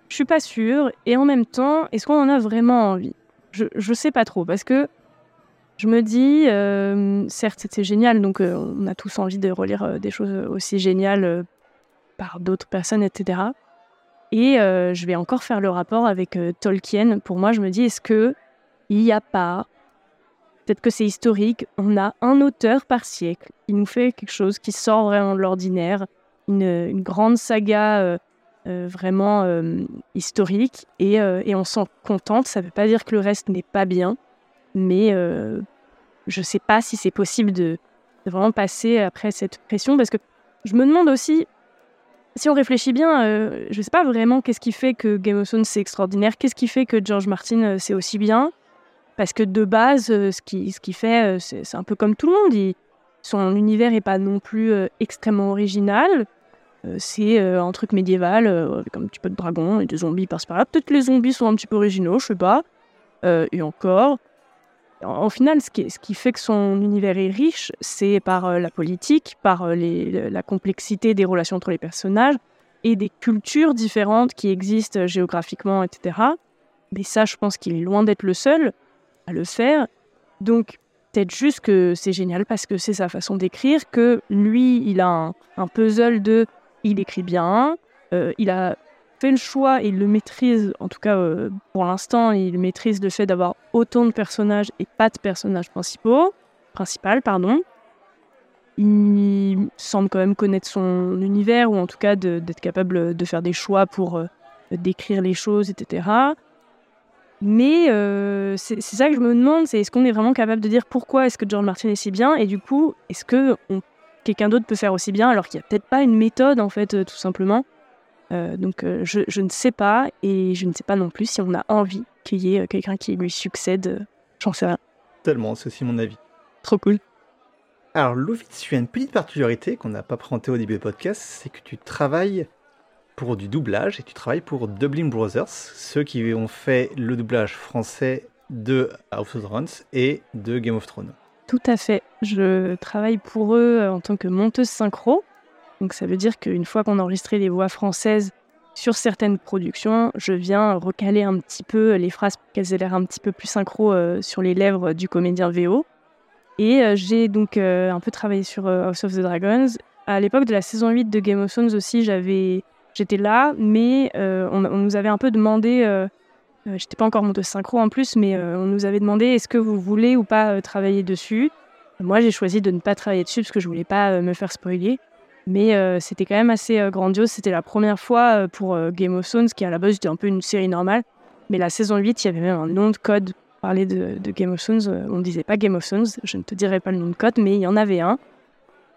Je suis pas sûre. Et en même temps, est-ce qu'on en a vraiment envie? Je, je sais pas trop parce que je me dis, euh, certes, c'était génial, donc euh, on a tous envie de relire des choses aussi géniales par d'autres personnes, etc. Et je vais encore faire le rapport avec Tolkien. Pour moi, je me dis, est-ce que il n'y a pas Peut-être que c'est historique. On a un auteur par siècle qui nous fait quelque chose qui sort vraiment de l'ordinaire, une, grande saga euh, euh, vraiment euh, historique, et, on s'en contente. Ça ne veut pas dire que le reste n'est pas bien, mais je ne sais pas si c'est possible de, vraiment passer après cette pression, parce que je me demande aussi, si on réfléchit bien, je ne sais pas vraiment qu'est-ce qui fait que Game of Thrones c'est extraordinaire, qu'est-ce qui fait que George Martin c'est aussi bien? Parce que de base, euh, ce qu'il ce qui fait, euh, c'est un peu comme tout le monde. son univers n'est pas non plus euh, extrêmement original. c'est un truc médiéval, avec un petit peu de dragons et des zombies par-ci par-là. Peut-être que les zombies sont un petit peu originaux, je sais pas. et encore. En, final, ce qui, ce qui, fait que son univers est riche, c'est par la politique, par la complexité des relations entre les personnages et des cultures différentes qui existent géographiquement, etc. Mais ça, je pense qu'il est loin d'être le seul à le faire. Donc, peut-être juste que c'est génial parce que c'est sa façon d'écrire, que lui, il a un, puzzle de il écrit bien, euh, il a fait le choix il le maîtrise, en tout cas euh, pour l'instant, il maîtrise le fait d'avoir autant de personnages et pas de personnages principaux, principal, pardon. Il semble quand même connaître son univers ou en tout cas d'être capable de faire des choix pour euh, décrire les choses, etc. Mais euh, c'est ça que je me demande, c'est est-ce qu'on est vraiment capable de dire pourquoi est-ce que George Martin est si bien et du coup, est-ce que quelqu'un d'autre peut faire aussi bien alors qu'il n'y a peut-être pas une méthode en fait, euh, tout simplement. Euh, donc je, je, ne sais pas et je ne sais pas non plus si on a envie qu'il y ait quelqu'un qui lui succède. J'en sais rien. Tellement, c'est aussi mon avis. Trop cool. Alors Lovitz, tu as une petite particularité qu'on n'a pas présentée au début du podcast, c'est que tu travailles pour du doublage et tu travailles pour Dublin Brothers, ceux qui ont fait le doublage français de House of Thrones et de Game of Thrones. Tout à fait. Je travaille pour eux en tant que monteuse synchro. Donc ça veut dire qu'une fois qu'on a enregistré les voix françaises sur certaines productions, je viens recaler un petit peu les phrases pour qu'elles aient l'air un petit peu plus synchro euh, sur les lèvres du comédien VO. Et euh, j'ai donc euh, un peu travaillé sur House of the Dragons. À l'époque de la saison 8 de Game of Thrones aussi, j'avais J'étais là, mais euh, on, nous avait un peu demandé, euh, euh, j'étais pas encore monteuse synchro en plus, mais on nous avait demandé est-ce que vous voulez ou pas travailler dessus? Moi, j'ai choisi de ne pas travailler dessus parce que je voulais pas me faire spoiler. Mais c'était quand même assez grandiose. C'était la première fois pour Game of Thrones, qui à la base était un peu une série normale. Mais la saison 8, il y avait même un nom de code parler de, de Game of Thrones. On ne disait pas Game of Thrones, je ne te dirai pas le nom de code, mais il y en avait un.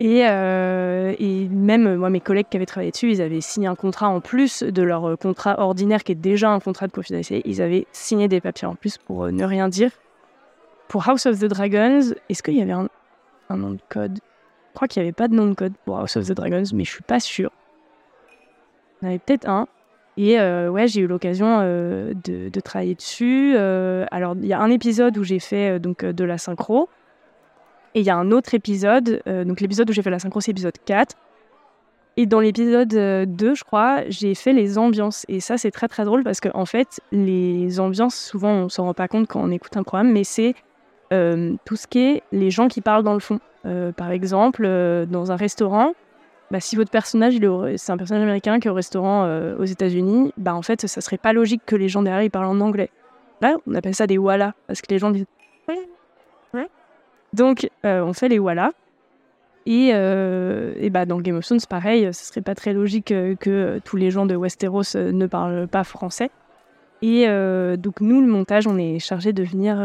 Euh, et, même moi, mes collègues qui avaient travaillé dessus, ils avaient signé un contrat en plus de leur euh, contrat ordinaire qui est déjà un contrat de confidentialité. Ils avaient signé des papiers en plus pour euh, ne rien dire. Pour House of the Dragons, est-ce qu'il y avait un, nom de code? Je crois qu'il n'y avait pas de nom de code pour House of the Dragons, mais je suis pas sûre. Il y en avait peut-être un. Et ouais, j'ai eu l'occasion de, travailler dessus. alors, il y a un épisode où j'ai fait donc de la synchro. Et il y a un autre épisode, euh, donc l'épisode où j'ai fait la synchro, c'est l'épisode 4. Et dans l'épisode 2, je crois, j'ai fait les ambiances. Et ça, c'est très très drôle parce qu'en en fait, les ambiances, souvent, on s'en rend pas compte quand on écoute un programme, mais c'est tout ce qui est les gens qui parlent dans le fond. par exemple, dans un restaurant, bah, si votre personnage, c'est un personnage américain qui est au restaurant aux États-Unis, bah, en fait, ça serait pas logique que les gens derrière ils parlent en anglais. Là, on appelle ça des walla, parce que les gens disent. Donc, on fait les walla. Et, euh, et bah, dans Game of Thrones, pareil, ce serait pas très logique euh, que tous les gens de Westeros euh, ne parlent pas français. Et donc nous, le montage, on est chargé de venir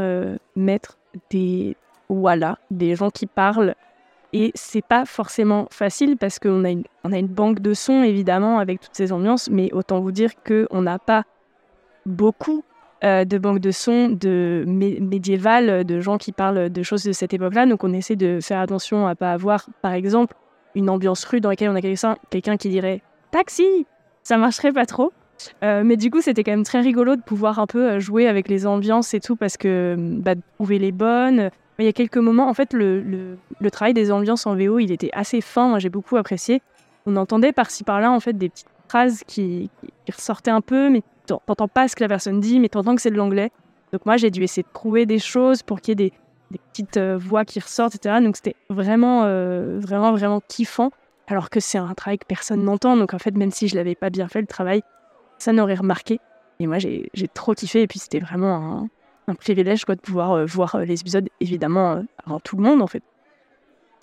mettre des voilà, des gens qui parlent. Et c'est pas forcément facile parce qu'on a on a une banque de sons évidemment avec toutes ces ambiances, mais autant vous dire qu'on n'a pas beaucoup euh, de banques de sons de médiévales, de gens qui parlent de choses de cette époque-là. Donc on essaie de faire attention à pas avoir, par exemple, une ambiance rue dans laquelle on a quelqu'un qui dirait taxi, ça marcherait pas trop. Euh, mais du coup, c'était quand même très rigolo de pouvoir un peu euh, jouer avec les ambiances et tout parce que bah, de trouver les bonnes. Il y a quelques moments, en fait, le, le, travail des ambiances en VO, il était assez fin. Moi, j'ai beaucoup apprécié. On entendait par-ci par-là, en fait, des petites phrases qui, qui ressortaient un peu, mais t'entends pas ce que la personne dit, mais t'entends que c'est de l'anglais. Donc moi, j'ai dû essayer de trouver des choses pour qu'il y ait des, petites euh, voix qui ressortent, etc. Donc c'était vraiment, euh, vraiment, vraiment kiffant. Alors que c'est un travail que personne n'entend. Donc en fait, même si je l'avais pas bien fait le travail, ça n'aurait remarqué. Et moi, j'ai trop kiffé. Et puis c'était vraiment un, privilège quoi, de pouvoir euh, voir les épisodes, évidemment, avant tout le monde, en fait.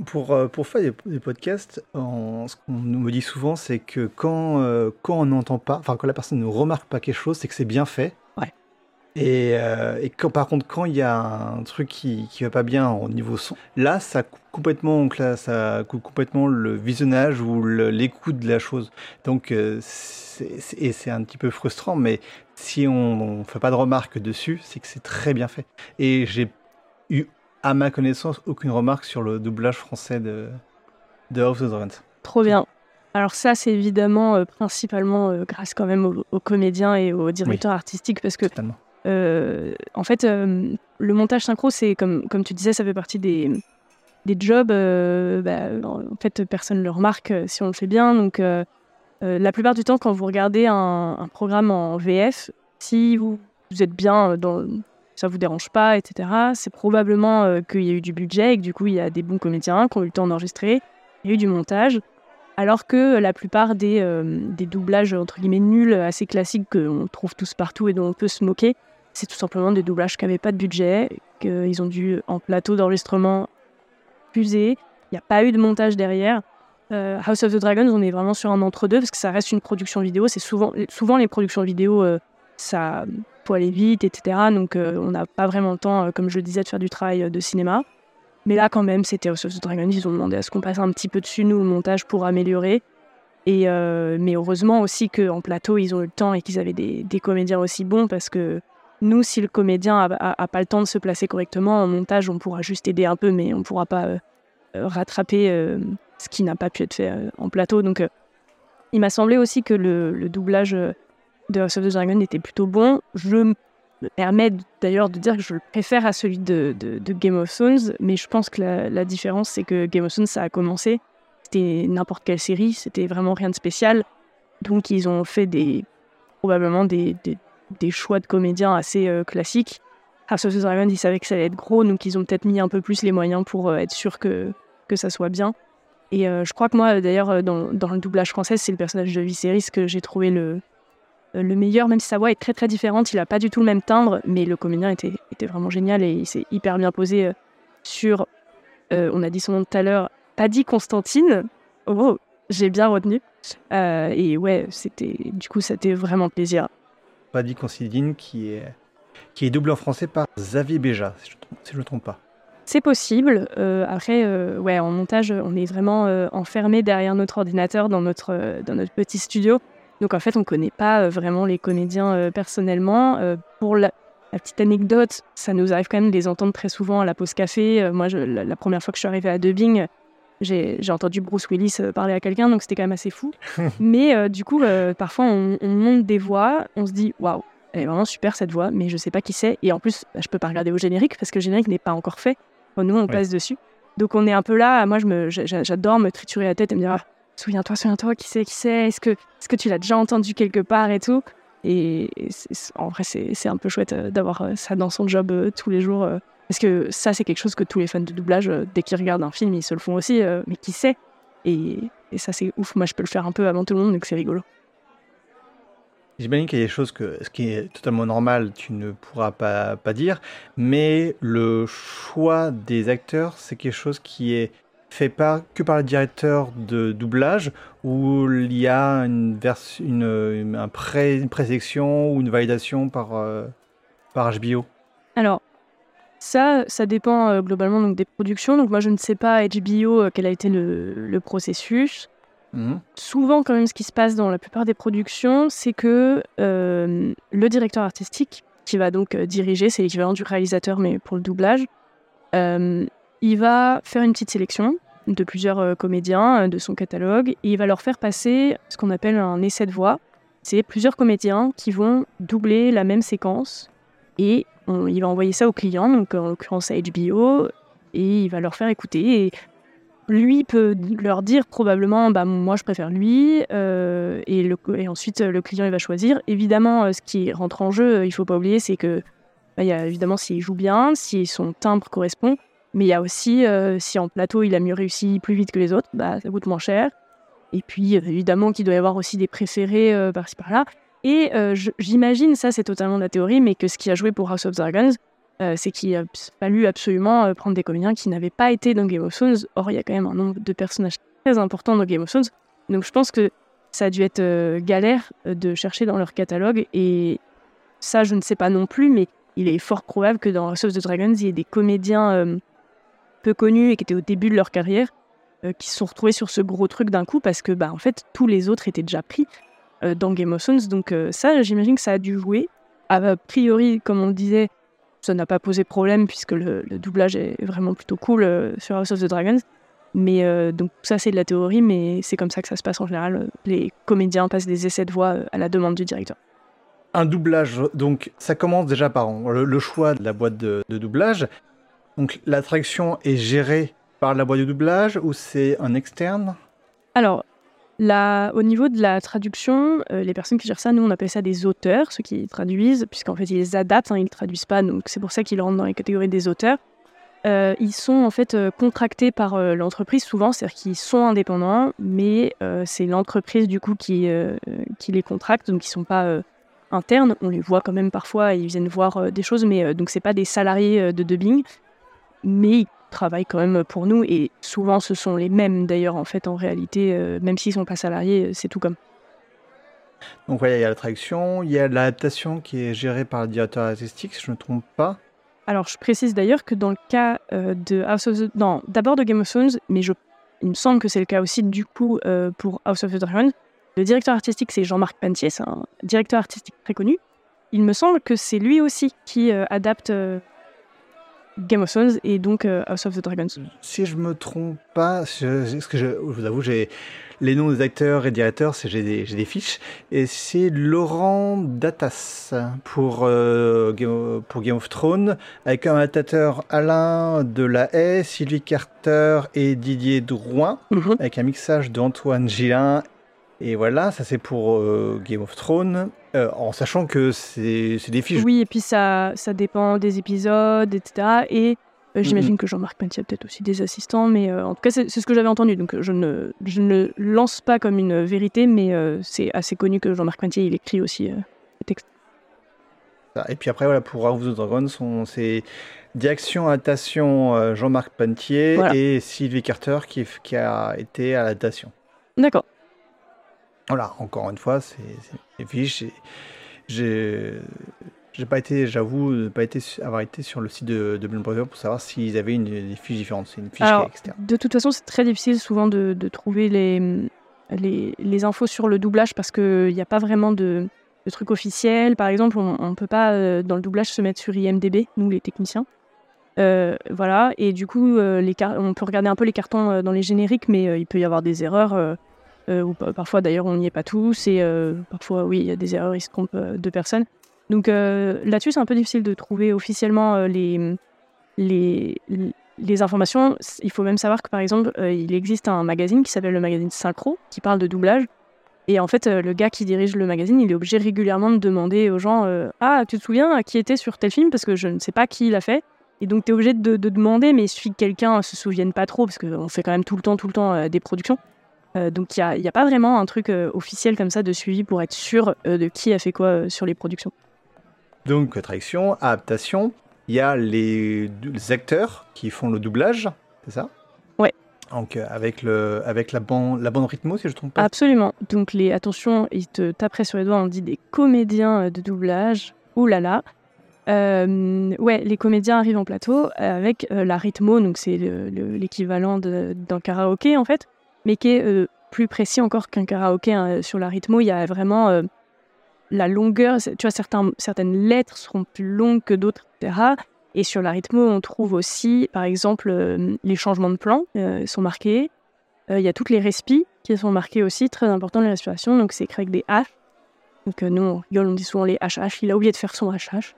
Pour, pour faire des, podcasts, ce qu'on nous me dit souvent, c'est que quand, quand on n'entend pas, enfin quand la personne ne remarque pas quelque chose, c'est que c'est bien fait. Ouais. Et, et quand, par contre, quand il y a un truc qui, qui va pas bien au niveau son, là, ça coupe complètement, là, ça coupe complètement le visionnage ou l'écoute de la chose. Donc, et c'est un petit peu frustrant, mais si on ne fait pas de remarques dessus, c'est que c'est très bien fait. Et j'ai eu à ma connaissance, aucune remarque sur le doublage français de, de House of Dragons. Trop bien. Alors ça, c'est évidemment euh, principalement euh, grâce quand même aux, comédiens et aux directeurs artistiques parce que euh, en fait, le montage synchro, c'est comme comme tu disais, ça fait partie des des jobs. Bah, en fait, personne ne le remarque si on le fait bien. Donc la plupart du temps, quand vous regardez un, un programme en VF, si vous, vous êtes bien dans ça vous dérange pas, etc. C'est probablement euh, qu'il y a eu du budget et que du coup il y a des bons comédiens qui ont eu le temps d'enregistrer, il y a eu du montage. Alors que la plupart des, euh, des doublages entre guillemets nuls, assez classiques qu'on trouve tous partout et dont on peut se moquer, c'est tout simplement des doublages qui n'avaient pas de budget, qu'ils ont dû en plateau d'enregistrement puiser. Il n'y a pas eu de montage derrière. Euh, House of the Dragons, on est vraiment sur un entre-deux parce que ça reste une production vidéo. C'est souvent, souvent les productions vidéo, ça faut aller vite, etc. Donc euh, on n'a pas vraiment le temps, euh, comme je le disais, de faire du travail euh, de cinéma. Mais là, quand même, c'était House of the Dragon. Ils ont demandé à ce qu'on passe un petit peu dessus, nous, le montage, pour améliorer. Et, mais heureusement aussi qu'en plateau, ils ont eu le temps et qu'ils avaient des, comédiens aussi bons parce que nous, si le comédien a, pas le temps de se placer correctement, en montage, on pourra juste aider un peu, mais on ne pourra pas rattraper ce qui n'a pas pu être fait en plateau. Donc, il m'a semblé aussi que le doublage de House of the Dragon était plutôt bon. Je me permets d'ailleurs de dire que je le préfère à celui de, Game of Thrones, mais je pense que la, différence, c'est que Game of Thrones, ça a commencé, c'était n'importe quelle série, c'était vraiment rien de spécial. Donc ils ont fait probablement des, des, choix de comédiens assez euh, classiques. House of the Dragon, ils savaient que ça allait être gros, donc ils ont peut-être mis un peu plus les moyens pour euh, être sûr que, que ça soit bien. Et euh, je crois que moi, d'ailleurs, dans, dans, le doublage français, c'est le personnage de Viserys que j'ai trouvé le, le meilleur, même si sa voix est très très différente, il n'a pas du tout le même timbre, mais le comédien était, était vraiment génial et il s'est hyper bien posé euh, sur, euh, on a dit son nom tout à l'heure, dit Constantine. Oh, j'ai bien retenu. et ouais, c'était du coup, c'était vraiment plaisir. dit Constantine qui est, qui est doublé en français par Xavier Béja, si je ne me trompe pas. C'est possible. après, ouais, en montage, on est vraiment enfermé derrière notre ordinateur dans notre, dans notre petit studio. Donc en fait, on ne connaît pas euh, vraiment les comédiens euh, personnellement. Euh, pour la, petite anecdote, ça nous arrive quand même de les entendre très souvent à la pause café. moi, la, première fois que je suis arrivée à dubbing, j'ai entendu Bruce Willis parler à quelqu'un, donc c'était quand même assez fou. mais du coup, parfois, on, monte des voix, on se dit waouh, elle est vraiment super cette voix, mais je sais pas qui c'est. Et en plus, bah, je peux pas regarder au générique parce que le générique n'est pas encore fait. nous, on passe dessus. Donc on est un peu là. Moi, j'adore me triturer la tête et me dire ah, souviens-toi, souviens-toi, qui c'est, qui c'est, est-ce que, est-ce que tu l'as déjà entendu quelque part et tout. Et, en vrai, c'est un peu chouette d'avoir ça dans son job tous les jours. parce que ça, c'est quelque chose que tous les fans de doublage, dès qu'ils regardent un film, ils se le font aussi. mais qui sait et, et ça, c'est ouf. Moi, je peux le faire un peu avant tout le monde, donc c'est rigolo. J'imagine qu'il y a des choses que, ce qui est totalement normal, tu ne pourras pas, pas dire, mais le choix des acteurs, c'est quelque chose qui est fait pas que par le directeur de doublage, où il y a une, une, un pré, une présélection ou une validation par, euh, par HBO Alors, ça, ça dépend euh, globalement donc, des productions. Donc moi, je ne sais pas HBO euh, quel a été le, le processus. Mhm. Souvent, quand même, ce qui se passe dans la plupart des productions, c'est que euh, le directeur artistique, qui va donc diriger, c'est l'équivalent du réalisateur, mais pour le doublage, il va faire une petite sélection de plusieurs comédiens de son catalogue et il va leur faire passer ce qu'on appelle un essai de voix. C'est plusieurs comédiens qui vont doubler la même séquence et il va envoyer ça au client, donc en l'occurrence à HBO, et il va leur faire écouter. Et lui peut leur dire probablement bah moi je préfère lui euh, et, ensuite le client il va choisir évidemment euh, ce qui rentre en jeu il faut pas oublier c'est que bah, y a évidemment s'il joue bien si son timbre correspond mais il y a aussi euh, si en plateau il a mieux réussi plus vite que les autres bah ça coûte moins cher et puis évidemment qu'il doit y avoir aussi des préférés par-ci par-là et j'imagine ça c'est totalement la théorie mais que ce qui a joué pour House of Dragons euh, c'est qu'il a fallu absolument euh, prendre des comédiens qui n'avaient pas été dans Game of Thrones. Or, il y a quand même un nombre de personnages très importants dans Game of Thrones. Donc, je pense que ça a dû être euh, galère de chercher dans leur catalogue. Et ça, je ne sais pas non plus, mais il est fort probable que dans House of the Dragons, il y ait des comédiens peu connus et qui étaient au début de leur carrière qui se sont retrouvés sur ce gros truc d'un coup parce que, bah, en fait, tous les autres étaient déjà pris dans Game of Thrones. Donc, ça, j'imagine que ça a dû jouer. A priori, comme on le disait, ça n'a pas posé problème puisque le, doublage est vraiment plutôt cool euh, sur House of the Dragons. Mais euh, donc ça c'est de la théorie, mais c'est comme ça que ça se passe en général. Les comédiens passent des essais de voix euh, à la demande du directeur. Un doublage, donc ça commence déjà par le, choix de la boîte de doublage. Donc l'attraction est gérée par la boîte de doublage ou c'est un externe? Alors au niveau de la traduction, euh, les personnes qui gèrent ça, nous on appelle ça des auteurs, ceux qui traduisent, puisqu'en fait ils les adaptent, hein, ils ne traduisent pas, donc c'est pour ça qu'ils rentrent dans les catégories des auteurs. Euh, ils sont en fait euh, contractés par l'entreprise souvent, c'est-à-dire qu'ils sont indépendants, mais c'est l'entreprise du coup qui, les contracte, donc ils ne sont pas internes. On les voit quand même parfois, ils viennent voir des choses, mais donc c'est pas des salariés de dubbing, mais travaillent quand même pour nous et souvent ce sont les mêmes d'ailleurs en fait en réalité, euh, même s'ils sont pas salariés, euh, c'est tout comme. Donc voilà, il y a la traduction, il y a l'adaptation qui est gérée par le directeur artistique, si je ne me trompe pas. Alors je précise d'ailleurs que dans le cas euh, de House of the... Non, d'abord de Game of Thrones, mais je... il me semble que c'est le cas aussi du coup pour House of the Dragon. Le directeur artistique c'est Jean-Marc Pantier, c'est un directeur artistique très connu. Il me semble que c'est lui aussi qui adapte Game of Thrones et donc euh, House of the Dragons. Si je me trompe pas, ce que je, vous avoue, j'ai les noms des acteurs et directeurs, j'ai des, des, fiches, et c'est Laurent Datas pour, euh, Game, pour Game of Thrones, avec un adaptateur Alain Delahaye, Sylvie Carter et Didier Drouin, mhm. avec un mixage d'Antoine Gillin et voilà, ça c'est pour euh, Game of Thrones, euh, en sachant que c'est des fiches. Oui, et puis ça, ça dépend des épisodes, etc. Et euh, j'imagine que Jean-Marc Pentier a peut-être aussi des assistants, mais en tout cas c'est ce que j'avais entendu. Donc je ne, je ne lance pas comme une vérité, mais c'est assez connu que Jean-Marc Pentier il écrit aussi des textes. Et puis après, voilà, pour House of the Dragons, c'est direction adaptation Jean-Marc Pentier et Sylvie Carter qui, qui a été à l'adaptation. D'accord. Voilà, encore une fois, c'est fiche. J'ai j'ai pas été, j'avoue, pas été avoir été sur le site de, de pour savoir s'ils avaient une, des fiches différentes. C'est une fiche externe. De toute façon, c'est très difficile souvent de, de trouver les, les, les, infos sur le doublage parce qu'il n'y a pas vraiment de, de trucs officiels. Par exemple, on ne peut pas, euh, dans le doublage, se mettre sur IMDB, nous les techniciens. Euh, voilà, et du coup, euh, les on peut regarder un peu les cartons dans les génériques, mais il peut y avoir des erreurs. Euh, ou parfois d'ailleurs on n'y est pas tous, et euh, parfois oui, il y a des erreurs, ils se trompent euh, de personnes. Donc là-dessus, c'est un peu difficile de trouver officiellement les, informations, il faut même savoir que par exemple, il existe un magazine qui s'appelle le magazine Synchro, qui parle de doublage. Et en fait, le gars qui dirige le magazine, il est obligé régulièrement de demander aux gens Ah, tu te souviens qui était sur tel film? Parce que je ne sais pas qui l'a fait. Et donc, tu es obligé de, demander, mais il suffit que quelqu'un se souvienne pas trop, parce qu'on fait quand même tout le temps, tout le temps des productions. Donc, il n'y a, a, pas vraiment un truc officiel comme ça de suivi pour être sûr de qui a fait quoi sur les productions. Donc, traduction, adaptation, il y a les, acteurs qui font le doublage, c'est ça? Ouais. Donc, avec, le, avec la, bande, la bande rythmo, si je ne trompe pas Absolument. Donc, les, attention, ils te taperaient sur les doigts, on dit des comédiens de doublage. Ouh là là. Euh, ouais, les comédiens arrivent en plateau avec euh, la rythmo, donc c'est l'équivalent d'un karaoké en fait, mais qui est euh, plus précis encore qu'un karaoké. Hein. Sur la rythmo, il y a vraiment la longueur, tu vois, certains, certaines lettres seront plus longues que d'autres, etc. Et sur la rythmo, on trouve aussi, par exemple, les changements de plan sont marqués. Il y a toutes les respis qui sont marquées aussi, très important les respirations, donc c'est écrit avec des H. Donc nous, on dit souvent les HH, il a oublié de faire son HH.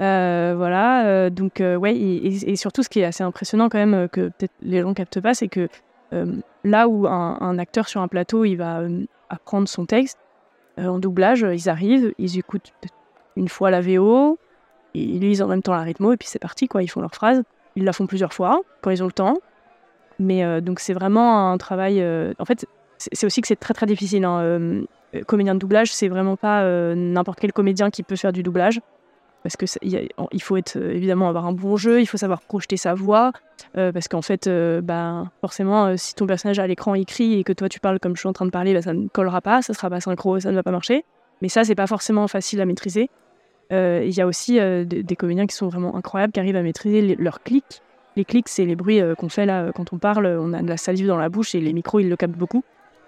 Euh, voilà, euh, donc euh, ouais, et, surtout ce qui est assez impressionnant quand même, que peut-être les gens captent pas, c'est que là où un, acteur sur un plateau, il va apprendre son texte, en doublage, ils arrivent, ils écoutent une fois la VO, ils lisent en même temps la rythmo, et puis c'est parti, ils font leur phrase. Ils la font plusieurs fois, quand ils ont le temps. Mais donc c'est vraiment un travail... en fait, c'est aussi que c'est très très difficile. Hein, comédien de doublage, c'est vraiment pas n'importe quel comédien qui peut faire du doublage parce que il faut être euh, évidemment avoir un bon jeu, il faut savoir projeter sa voix, euh, parce qu'en fait, euh, ben, forcément, si ton personnage à l'écran écrit et que toi tu parles comme je suis en train de parler, ben, ça ne collera pas, ça sera pas synchro, ça ne va pas marcher. Mais ça, c'est pas forcément facile à maîtriser. Il y a aussi des comédiens qui sont vraiment incroyables, qui arrivent à maîtriser leurs clics. Les clics, c'est les bruits qu'on fait là quand on parle, on a de la salive dans la bouche et les micros, ils le captent beaucoup.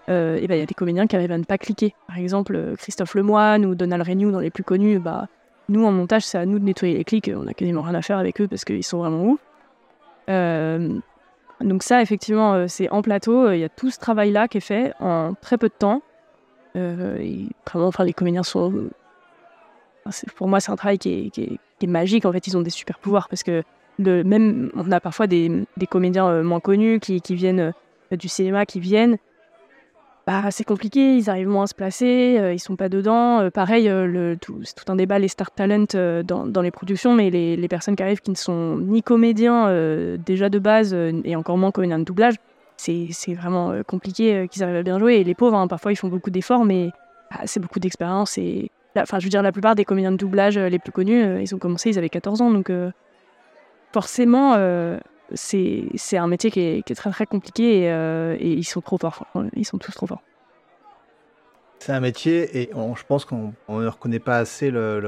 et ben, il y a des comédiens qui arrivent à ne pas cliquer. Par exemple, Christophe Lemoine ou Donald Renew, dans les plus connus, bah, nous, en montage, c'est à nous de nettoyer les clics. On a quasiment rien à faire avec eux parce qu'ils sont vraiment ouf. Euh, donc ça, effectivement, euh, c'est en plateau. Il y a tout ce travail-là qui est fait en très peu de temps. Euh, vraiment, enfin, les comédiens sont... Pour moi, c'est un travail qui est, magique. En fait, ils ont des super pouvoirs parce que même, on a parfois des, comédiens moins connus qui, qui viennent du cinéma, qui viennent bah, c'est compliqué, ils arrivent moins à se placer, euh, ils sont pas dedans. Euh, pareil, euh, c'est tout un débat, les star talent dans, les productions, mais les, personnes qui arrivent qui ne sont ni comédiens déjà de base et encore moins comédiens de doublage, c'est vraiment compliqué qu'ils arrivent à bien jouer. Et les pauvres, hein, parfois, ils font beaucoup d'efforts, mais bah, c'est beaucoup d'expérience. Et enfin, je veux dire, la plupart des comédiens de doublage les plus connus, ils ont commencé, ils avaient 14 ans, donc forcément c'est un métier qui est, très très compliqué euh, et, ils sont trop forts. Ils sont tous trop forts. C'est un métier et je pense qu'on ne reconnaît pas assez leur,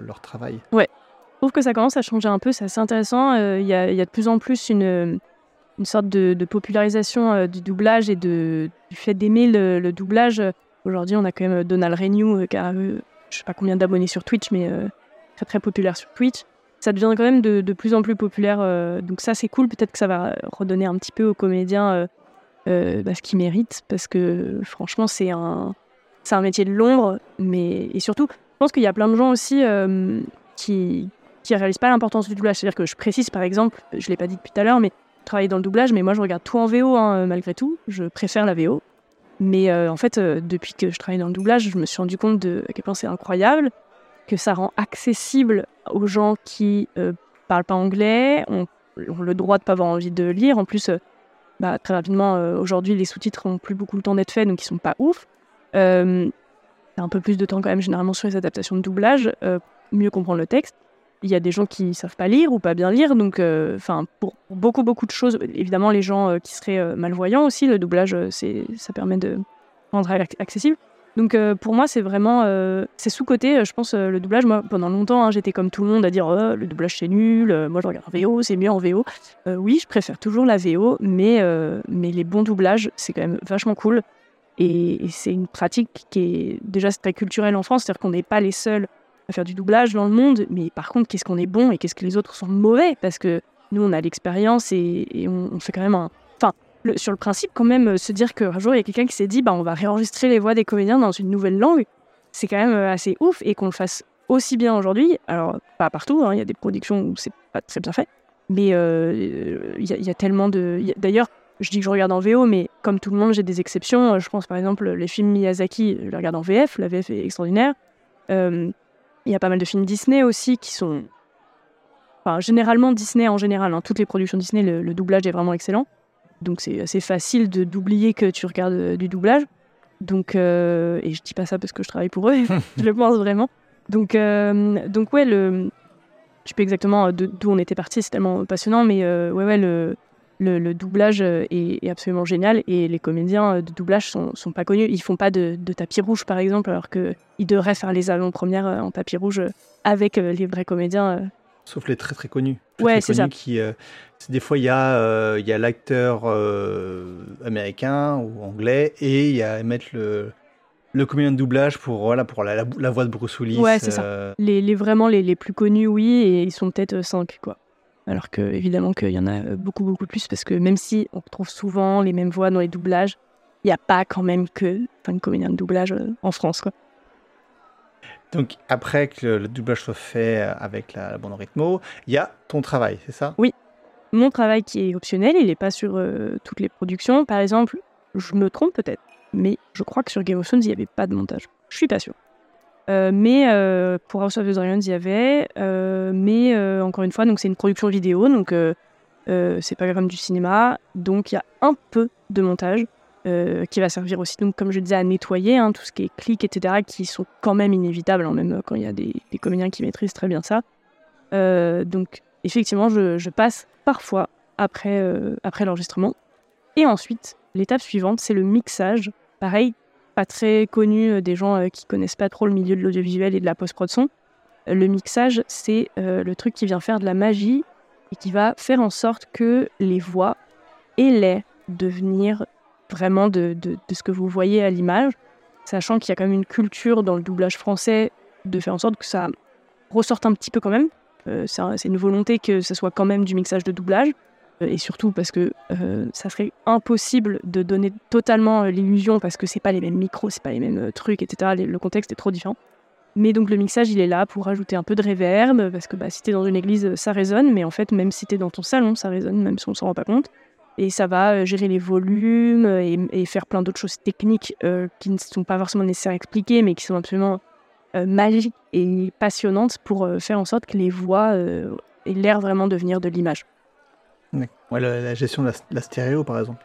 leur, travail. Ouais. Je trouve que ça commence à changer un peu, c'est assez intéressant. Euh, il y, a, y, a, de plus en plus une, une sorte de, popularisation euh, du doublage et de, du fait d'aimer le, doublage. Aujourd'hui, on a quand même Donald Renew qui a, je sais pas combien d'abonnés sur Twitch, mais très très populaire sur Twitch ça devient quand même de, plus en plus populaire. Euh, donc ça, c'est cool. Peut-être que ça va redonner un petit peu aux comédiens euh, euh, bah, ce qu'ils méritent, parce que franchement, c'est un, c'est un métier de l'ombre. Mais et surtout, je pense qu'il y a plein de gens aussi qui qui réalisent pas l'importance du doublage. C'est-à-dire que je précise, par exemple, je l'ai pas dit depuis tout à l'heure, mais je travaille dans le doublage, mais moi je regarde tout en VO hein, malgré tout. Je préfère la VO. Mais en fait, depuis que je travaille dans le doublage, je me suis rendu compte de à quel point c'est incroyable que ça rend accessible aux gens qui euh, parlent pas anglais, ont, le droit de pas avoir envie de lire. En plus, euh, bah, très rapidement, euh, aujourd'hui, les sous-titres n'ont plus beaucoup le temps d'être faits, donc ils sont pas ouf. Euh, un peu plus de temps quand même généralement sur les adaptations de doublage, mieux comprendre le texte. Il y a des gens qui savent pas lire ou pas bien lire, donc enfin pour, beaucoup beaucoup de choses, évidemment les gens qui seraient malvoyants aussi, le doublage c'est ça permet de rendre accessible. Donc euh, pour moi, c'est vraiment euh, c'est sous-côté. Euh, je pense le doublage. Moi, pendant longtemps, hein, j'étais comme tout le monde à dire oh, le doublage c'est nul. moi, je regarde en VO, c'est mieux en VO. oui, je préfère toujours la VO, mais mais les bons doublages, c'est quand même vachement cool. Et, c'est une pratique qui est déjà très culturelle en France, c'est-à-dire qu'on n'est pas les seuls à faire du doublage dans le monde. Mais par contre, qu'est-ce qu'on est bon et qu'est-ce que les autres sont mauvais? Parce que nous, on a l'expérience et, on fait quand même un sur le principe, quand même, euh, se dire qu'un jour, il y a quelqu'un qui s'est dit, bah, on va réenregistrer les voix des comédiens dans une nouvelle langue, c'est quand même euh, assez ouf et qu'on le fasse aussi bien aujourd'hui. Alors, pas partout, hein, il y a des productions où c'est pas très bien fait, Mais il y, y, a tellement de. D'ailleurs, je dis que je regarde en VO, mais comme tout le monde, j'ai des exceptions. Je pense par exemple les films Miyazaki, je les regarde en VF. La VF est extraordinaire. Il y a pas mal de films Disney aussi qui sont. Enfin, généralement Disney en général. Hein, toutes les productions Disney, le doublage est vraiment excellent. Donc c'est assez facile d'oublier que tu regardes euh, du doublage. Donc, euh, et je dis pas ça parce que je travaille pour eux, je le pense vraiment. Donc, euh, donc ouais, le, je sais pas exactement d'où on était parti, c'est tellement passionnant, mais ouais, ouais, le, le, doublage est, absolument génial et les comédiens de doublage sont, sont pas connus. Ils font pas de, de tapis rouge, par exemple, alors qu'ils devraient faire les avant-premières en tapis rouge avec les vrais comédiens sauf les très très connus. ouais, c'est ça. Qui, des fois, il y a, euh, il y a l'acteur euh, américain ou anglais et il y a mettre le, le comédien de doublage pour, voilà, pour la, la, voix de Bruce Willis. Ouais, c'est ça. Les, les, vraiment les, les, plus connus, oui, et ils sont peut-être 5, quoi. Alors que, évidemment, qu'il y en a beaucoup, beaucoup plus, parce que même si on retrouve souvent les mêmes voix dans les doublages, il n'y a pas quand même que 5 comédiens de doublage en France, quoi. Donc après que le doublage soit fait euh, avec la, bande en rythmo, il y a ton travail, c'est ça? Oui. Mon travail qui est optionnel, il n'est pas sur euh, toutes les productions. Par exemple, je me trompe peut-être, mais je crois que sur Game of Thrones, il n'y avait pas de montage. Je suis pas sûr. Euh, mais pour House of the Dragons, il y avait. mais encore une fois, c'est une production vidéo, donc c'est pas comme du cinéma. Donc il y a un peu de montage. Euh, qui va servir aussi, donc, comme je disais, à nettoyer hein, tout ce qui est clics, etc., qui sont quand même inévitables, hein, même quand il y a des, comédiens qui maîtrisent très bien ça. Euh, donc, effectivement, je, passe parfois après, euh, après l'enregistrement. Et ensuite, l'étape suivante, c'est le mixage. Pareil, pas très connu des gens qui connaissent pas trop le milieu de l'audiovisuel et de la post-prod son. Le mixage, c'est le truc qui vient faire de la magie et qui va faire en sorte que les voix aient l'air de venir vraiment de, de, ce que vous voyez à l'image, sachant qu'il y a quand même une culture dans le doublage français de faire en sorte que ça ressorte un petit peu quand même. Euh, c'est une volonté que ce soit quand même du mixage de doublage, euh, et surtout parce que euh, ça serait impossible de donner totalement l'illusion parce que c'est pas les mêmes micros, c'est pas les mêmes trucs, etc. Le contexte est trop différent. Mais donc le mixage, il est là pour rajouter un peu de réverb, parce que bah, si t'es dans une église, ça résonne, mais en fait, même si t'es dans ton salon, ça résonne, même si on s'en rend pas compte et ça va gérer les volumes et, faire plein d'autres choses techniques qui ne sont pas forcément nécessaires à expliquer, mais qui sont absolument euh, magiques et passionnantes pour faire en sorte que les voix aient l'air vraiment de venir de l'image. Ouais, la, gestion de la, stéréo, par exemple.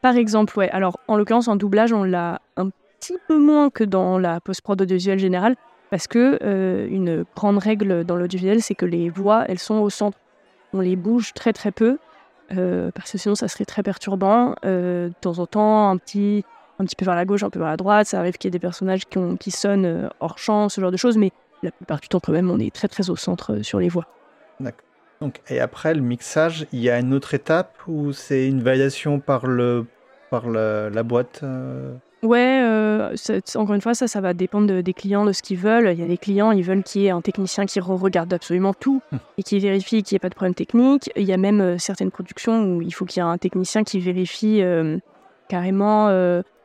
Par exemple, ouais. Alors, en l'occurrence, en doublage, on l'a un petit peu moins que dans la post-prod audiovisuelle générale, parce que une grande règle dans l'audiovisuel, c'est que les voix, elles sont au centre. On les bouge très très peu, euh, parce que sinon ça serait très perturbant. Euh, de temps en temps, un petit, un petit peu vers la gauche, un peu vers la droite, ça arrive qu'il y ait des personnages qui, ont, qui sonnent euh, hors champ, ce genre de choses, mais la plupart du temps quand même on est très très au centre sur les voix. D'accord. Donc, et après le mixage, il y a une autre étape où c'est une validation par, le, par la boîte Ouais, euh, encore une fois, ça, ça va dépendre des clients, de ce qu'ils veulent. Il y a des clients, ils veulent qu'il y ait un technicien qui re-regarde absolument tout hum. et qui vérifie qu'il n'y ait pas de problème technique. Il y a même euh, certaines productions où il faut qu'il y ait un technicien qui vérifie euh, carrément,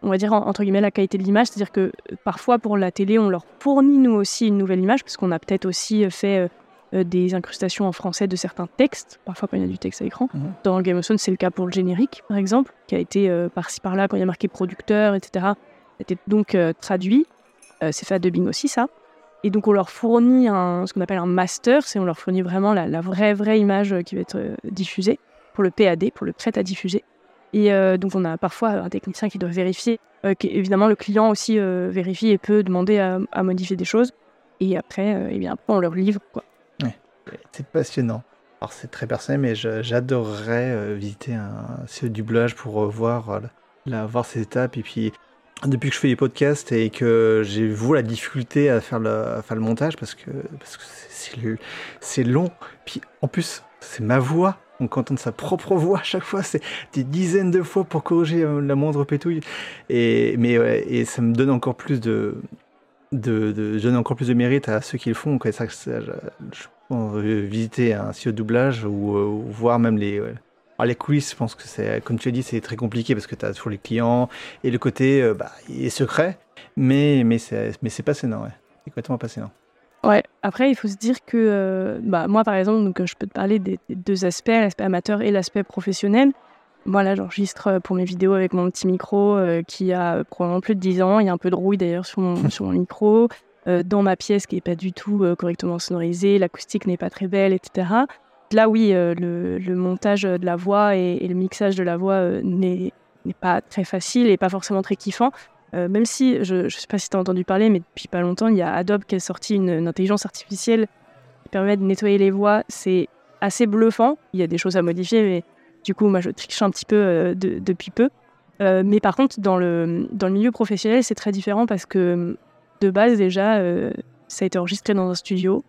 on va dire, entre guillemets, la qualité de l'image. C'est-à-dire que parfois, pour la télé, on leur fournit, nous aussi, une nouvelle image, parce qu'on a peut-être aussi fait euh, des incrustations en français de certains textes, parfois quand il y a du texte à l'écran. Mhm. Dans Game of Thrones, c'est le cas pour le générique, par exemple, qui a été euh, par-ci par-là, quand il y a marqué producteur, etc. C'était donc euh, traduit. c'est fait à dubbing aussi, ça. Et donc, on leur fournit un, ce qu'on appelle un master, c'est on leur fournit vraiment la, vraie, vraie image qui va être diffusée pour le PAD, pour le prêt à diffuser. Et donc, on a parfois un technicien qui doit vérifier. évidemment, le client aussi vérifie et peut demander à, modifier des choses. Et après, eh bien, on leur livre. Quoi. C'est passionnant. Alors c'est très personnel, mais j'adorerais euh, visiter un ce doublage pour euh, voir, euh, la, voir ces étapes. Et puis, depuis que je fais les podcasts et que j'ai vu la difficulté à faire le, faire le montage, parce que parce que c'est long. Puis en plus, c'est ma voix. Donc entendre sa propre voix à chaque fois, c'est des dizaines de fois pour corriger la moindre pétouille. Et, mais, ça me donne encore plus de, donner encore plus de mérite à ceux qui le font. Quoi. Ça, ça, je, visiter un studio de doublage ou, euh, voir même les, les coulisses, je pense que c'est, comme tu as dit, c'est très compliqué parce que tu as toujours les clients et le côté, euh, bah, est secret, mais, mais, c'est, mais c'est passionnant, ouais. C'est complètement passionnant. Ouais, après, il faut se dire que euh, bah, moi, par exemple, donc, je peux te parler des, des deux aspects, l'aspect amateur et l'aspect professionnel. Moi, là, j'enregistre euh, pour mes vidéos avec mon petit micro euh, qui a probablement plus de 10 ans. Il y a un peu de rouille d'ailleurs sur mon, sur mon micro. Euh, dans ma pièce qui n'est pas du tout correctement sonorisée, l'acoustique n'est pas très belle, etc. Là, oui, le, le montage de la voix et, et le mixage de la voix n'est pas très facile et pas forcément très kiffant. Euh, même si, je ne sais pas si tu as entendu parler, mais depuis pas longtemps, il y a Adobe qui a sorti une, intelligence artificielle qui permet de nettoyer les voix. C'est assez bluffant. Il y a des choses à modifier, mais du coup, moi, je triche un petit peu euh, de- depuis peu. Euh, mais par contre, dans le, dans le milieu professionnel, c'est très différent parce que de base, déjà, ça a été enregistré dans un studio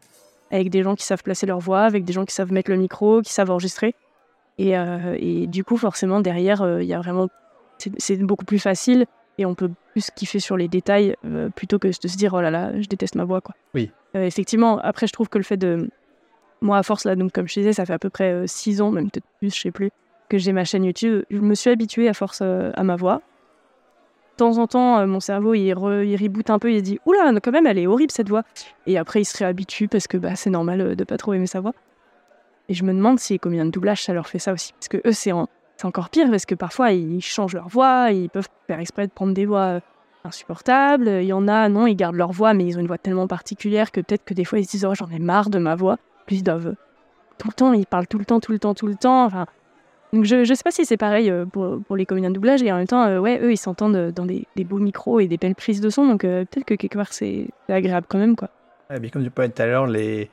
avec des gens qui savent placer leur voix, avec des gens qui savent mettre le micro, qui savent enregistrer. Et, et du coup, forcément, derrière, il y a vraiment. C'est beaucoup plus facile et on peut plus kiffer sur les détails euh, plutôt que de se dire oh là là, je déteste ma voix. Quoi. Oui. Euh, effectivement, après, je trouve que le fait de. Moi, à force, là, donc, comme je disais, ça fait à peu près euh, six ans, même peut-être plus, je sais plus, que j'ai ma chaîne YouTube. Je me suis habituée à force euh, à ma voix. De temps en temps, euh, mon cerveau, il, re- il reboot un peu, il se dit Oula, quand même, elle est horrible cette voix. Et après, il se réhabitue parce que bah, c'est normal euh, de pas trop aimer sa voix. Et je me demande si combien de doublages ça leur fait ça aussi. Parce que eux, c'est en- c'est encore pire parce que parfois, ils changent leur voix, ils peuvent faire exprès de prendre des voix euh, insupportables. Il y en a, non, ils gardent leur voix, mais ils ont une voix tellement particulière que peut-être que des fois, ils se disent Oh, j'en ai marre de ma voix. Puis ils doivent. Tout le temps, ils parlent tout le temps, tout le temps, tout le temps. Enfin, donc je, je sais pas si c'est pareil euh, pour, pour les comédiens de doublage et en même temps, euh, ouais, eux, ils s'entendent dans des, des beaux micros et des belles prises de son, donc peut-être que quelque part, c'est agréable quand même, quoi. Mais comme tu parlais tout à l'heure, les,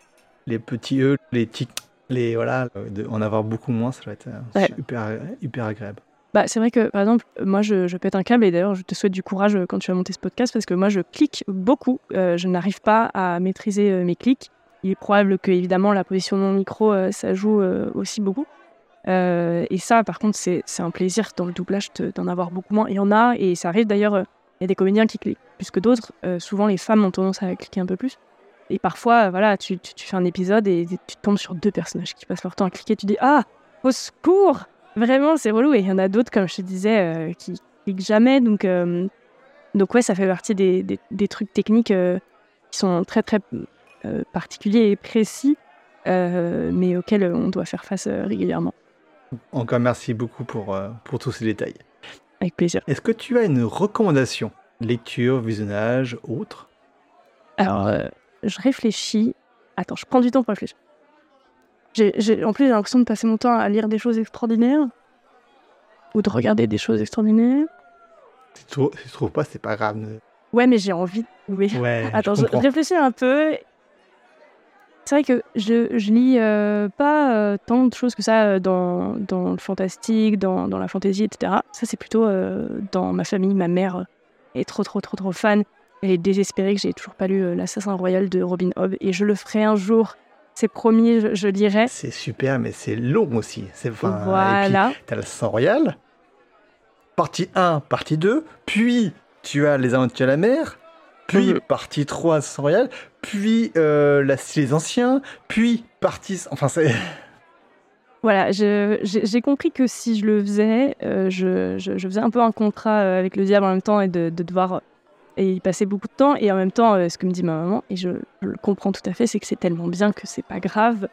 les petits E, les tics, les voilà, euh, de, en avoir beaucoup moins, ça va être euh, Ouais. super, hyper agréable. Bah, c'est vrai que, par exemple, moi, je, je pète un câble et d'ailleurs, je te souhaite du courage euh, quand tu vas monter ce podcast parce que moi, je clique beaucoup. Euh, je n'arrive pas à maîtriser euh, mes clics. Il est probable que, évidemment, la position de mon micro, euh, ça joue euh, aussi beaucoup. Euh, et ça, par contre, c'est c'est un plaisir dans le doublage de- d'en avoir beaucoup moins. Il y en a, et ça arrive d'ailleurs, euh, il y a des comédiens qui cliquent plus que d'autres. Euh, souvent, les femmes ont tendance à cliquer un peu plus. Et parfois, euh, voilà, tu, tu- tu fais un épisode et tu tombes sur deux personnages qui passent leur temps à cliquer. Tu dis Ah, au secours Vraiment, c'est relou. Et il y en a d'autres, comme je te disais, euh, qui cliquent jamais. Donc, euh, donc ouais, ça fait partie des, des- des trucs techniques euh, qui sont très, très euh, particuliers et précis, euh, mais auxquels on doit faire face euh, régulièrement. Encore merci beaucoup pour, euh, pour tous ces détails. Avec plaisir. Est-ce que tu as une recommandation? Lecture, visionnage, autre? Alors, euh, je réfléchis. Attends, je prends du temps pour réfléchir. En plus, j'ai l'impression de passer mon temps à lire des choses extraordinaires ou de regarder des choses extraordinaires. Si tu, si tu trouves pas, c'est pas grave. ne- Ouais, mais j'ai envie de trouver. Ouais, Attends, je réfléchis un peu. C'est vrai que je, je lis euh, pas euh, tant de choses que ça euh, dans, dans le fantastique, dans, dans la fantasy, etc. Ça, c'est plutôt dans ma famille. Ma mère est trop, trop, trop, trop fan. Elle est désespérée que j'ai toujours pas lu euh, L'Assassin Royal de Robin Hobb. Et je le ferai un jour. C'est promis, je, je lirai. C'est super, mais c'est long aussi. C'est enfin, Et puis, voilà. t'as le sang royal, partie 1, partie 2, puis tu as les aventures à la mer, puis partie 3, sang royal, puis euh, la, les anciens, puis partie... Enfin, c'est... Voilà, je- j'ai j'ai compris que si je le faisais, euh, je, je- je faisais un peu un contrat euh, avec le diable en même temps et de, de devoir et y passer beaucoup de temps. Et en même temps, euh, ce que me dit ma maman, et je, le comprends tout à fait, c'est que c'est tellement bien que c'est pas grave.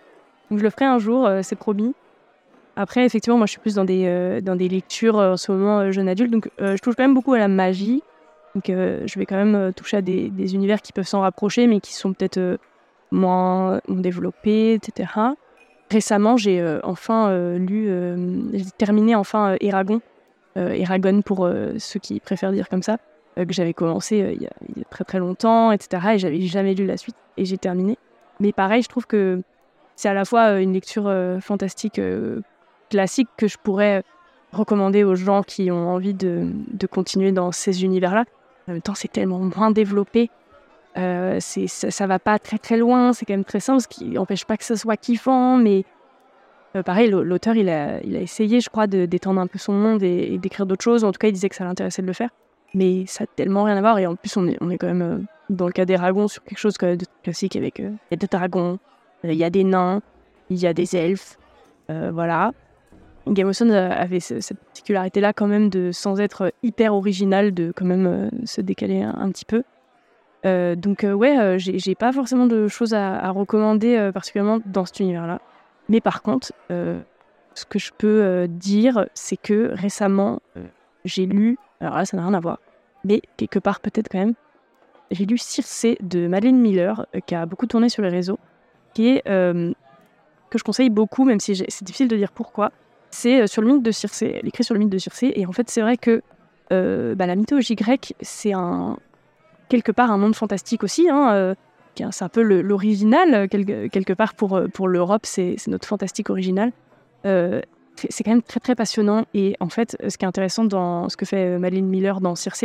Donc je le ferai un jour, euh, c'est promis. Après, effectivement, moi je suis plus dans des, euh, dans des lectures en ce moment jeune adulte, donc je touche quand même beaucoup à la magie. Donc je vais quand même toucher à des, univers qui peuvent s'en rapprocher, mais qui sont peut-être euh, moins développés, etc. Récemment, j'ai enfin lu, j'ai terminé enfin Eragon, Eragon pour ceux qui préfèrent dire comme ça, que j'avais commencé euh, il, y a, très très longtemps, etc. Et j'avais jamais lu la suite et j'ai terminé. Mais pareil, je trouve que c'est à la fois euh, une lecture euh, fantastique euh, classique que je pourrais recommander aux gens qui ont envie de, de continuer dans ces univers-là. En même temps, c'est tellement moins développé. Euh, ça, ça va pas très très loin, c'est quand même très simple, ce qui n'empêche pas que ce soit kiffant, mais euh, pareil, l'au- l'auteur, il a, il a essayé, je crois, d'étendre un peu son monde et d'écrire d'autres choses. En tout cas, il disait que ça l'intéressait de le faire. Mais ça a tellement rien à voir. Et en plus, on est, on est quand même, euh, dans le cas des dragons, sur quelque chose de classique avec... euh, Il y a des dragons, euh, il y a des nains, il y a des elfes. voilà. Game of Thrones avait ce- cette particularité-là quand même de, sans être hyper original, de quand même se décaler un, petit peu. Donc ouais, euh, j'ai pas forcément de choses à, à recommander particulièrement dans cet univers-là. Mais par contre, ce que je peux dire, c'est que récemment, j'ai lu, alors là ça n'a rien à voir, mais quelque part peut-être quand même, j'ai lu Circe de Madeleine Miller, qui a beaucoup tourné sur les réseaux, qui est que je conseille beaucoup, même si c'est difficile de dire pourquoi. C'est sur le mythe de Circe. Elle écrit sur le mythe de Circe, et en fait c'est vrai que bah, la mythologie grecque, c'est un quelque part un monde fantastique aussi. Hein, c'est un peu l'original quelque, part pour, pour l'Europe, c'est notre fantastique original. Euh, c'est quand même très très passionnant. Et en fait ce qui est intéressant dans ce que fait euh, Madeleine Miller dans Circe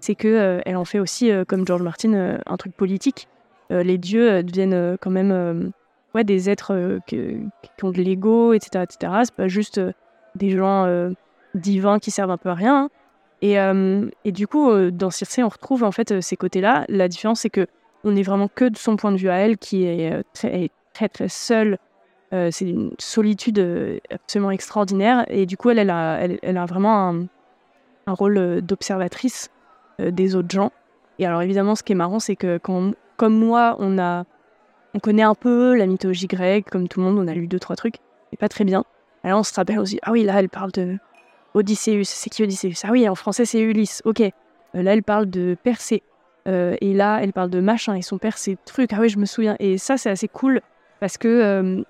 c'est que euh, elle en fait aussi comme George Martin un truc politique. Les dieux deviennent quand même des êtres qui ont de l'ego etc etc c'est pas juste des gens divins qui servent un peu à rien et, et, du coup dans Circe on retrouve en fait ces côtés là la différence c'est que on est vraiment que de son point de vue à elle qui est très très seule euh, c'est une solitude euh, absolument extraordinaire. Et du coup, elle, elle, a, elle, a vraiment un, rôle euh, d'observatrice des autres gens. Et alors, évidemment, ce qui est marrant, c'est que quand, comme moi, on, a, on connaît un peu la mythologie grecque, comme tout le monde, on a lu deux, trois trucs, et pas très bien. Alors, on se rappelle aussi, ah oui, là, elle parle de Odysseus. C'est qui Odysseus? Ah oui, en français, c'est Ulysse. Ok. là, elle parle de Persée. et là, elle parle de machin, et son père, c'est truc. Ah oui, je me souviens. Et ça, c'est assez cool parce que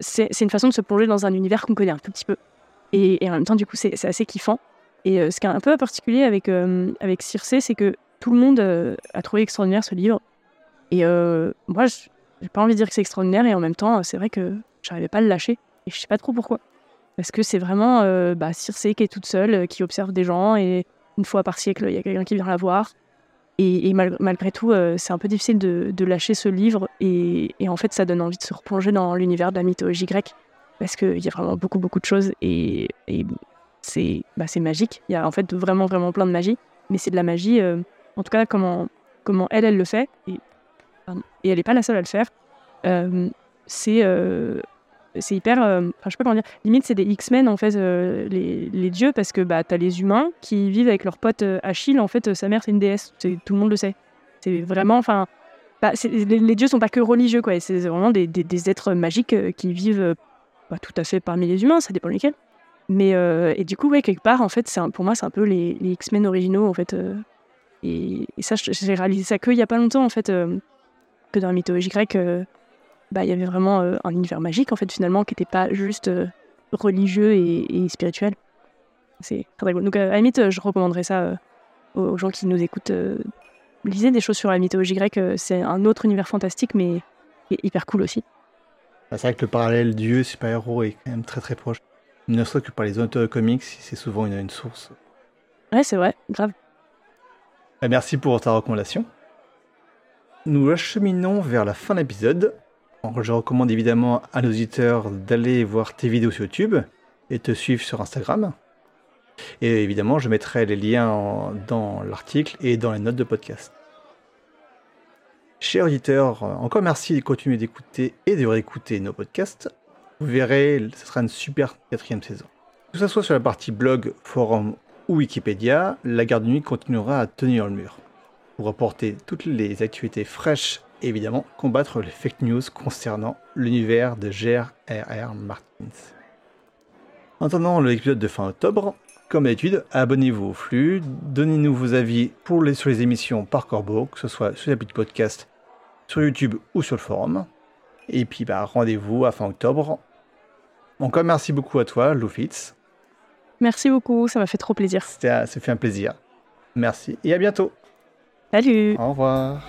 c'est une façon de se plonger dans un univers qu'on connaît un tout petit peu. Et, en même temps, du coup, c'est assez kiffant. Et euh, ce qui est un peu particulier avec, euh, avec Circe, c'est que tout le monde euh, a trouvé extraordinaire ce livre. Et moi, j'ai pas envie de dire que c'est extraordinaire, et en même temps, c'est vrai que j'arrivais pas à le lâcher. Et je sais pas trop pourquoi. Parce que c'est vraiment bah, Circe qui est toute seule, qui observe des gens, et une fois par siècle, il y a quelqu'un qui vient la voir. Et, malgré tout, euh, c'est un peu difficile de, lâcher ce livre. Et, en fait, ça donne envie de se replonger dans l'univers de la mythologie grecque. Parce qu'il y a vraiment beaucoup, beaucoup de choses. Et, c'est bah, magique. Il y a en fait vraiment, vraiment plein de magie. Mais c'est de la magie, euh, en tout cas, comment, comment elle, elle le fait. Et, elle n'est pas la seule à le faire. Euh, c'est c'est hyper. Euh, enfin, je sais pas comment dire. Limite, c'est des X-Men, en fait, euh, les, les, dieux, parce que bah, t'as les humains qui vivent avec leur pote euh, Achille. En fait, sa mère, c'est une déesse. Tout le monde le sait. C'est vraiment. Enfin. Bah, les, les, dieux sont pas que religieux, quoi. C'est vraiment des, des, êtres magiques qui vivent pas tout à fait parmi les humains, ça dépend lesquels. Mais. et du coup, ouais, quelque part, en fait, un, pour moi, c'est un peu les, les X-Men originaux, en fait. Et, et, ça, j'ai réalisé ça qu'il y a pas longtemps, en fait, que dans la mythologie grecque bah, il y avait vraiment euh, un univers magique, en fait, finalement, qui n'était pas juste euh, religieux et, spirituel. C'est très drôle. Donc, euh, à la limite, je recommanderais ça aux gens qui nous écoutent. lisez des choses sur la mythologie grecque, c'est un autre univers fantastique, mais hyper cool aussi. Bah, c'est vrai que le parallèle dieu super-héros est quand même très très proche. Ne serait que par les auteurs de comics, c'est souvent une, une, source. Ouais, c'est vrai, grave. Bah, merci pour ta recommandation. Nous acheminons vers la fin de l'épisode. Je recommande évidemment à nos auditeurs d'aller voir tes vidéos sur YouTube et te suivre sur Instagram. Et évidemment, je mettrai les liens dans l'article et dans les notes de podcast. Chers auditeurs, encore merci de continuer d'écouter et de réécouter nos podcasts. Vous verrez, ce sera une super quatrième saison. Que ce soit sur la partie blog, forum ou Wikipédia, la garde de nuit continuera à tenir le mur pour apporter toutes les actualités fraîches évidemment combattre les fake news concernant l'univers de G.R.R. Martins. En attendant l'épisode de fin octobre, comme d'habitude, abonnez-vous au flux, donnez-nous vos avis pour les, sur les émissions par corbeau, que ce soit sur petite podcast, sur YouTube ou sur le forum. Et puis bah, rendez-vous à fin octobre. Encore merci beaucoup à toi, Lufitz. Merci beaucoup, ça m'a fait trop plaisir. Ça fait un plaisir. Merci et à bientôt. Salut. Au revoir.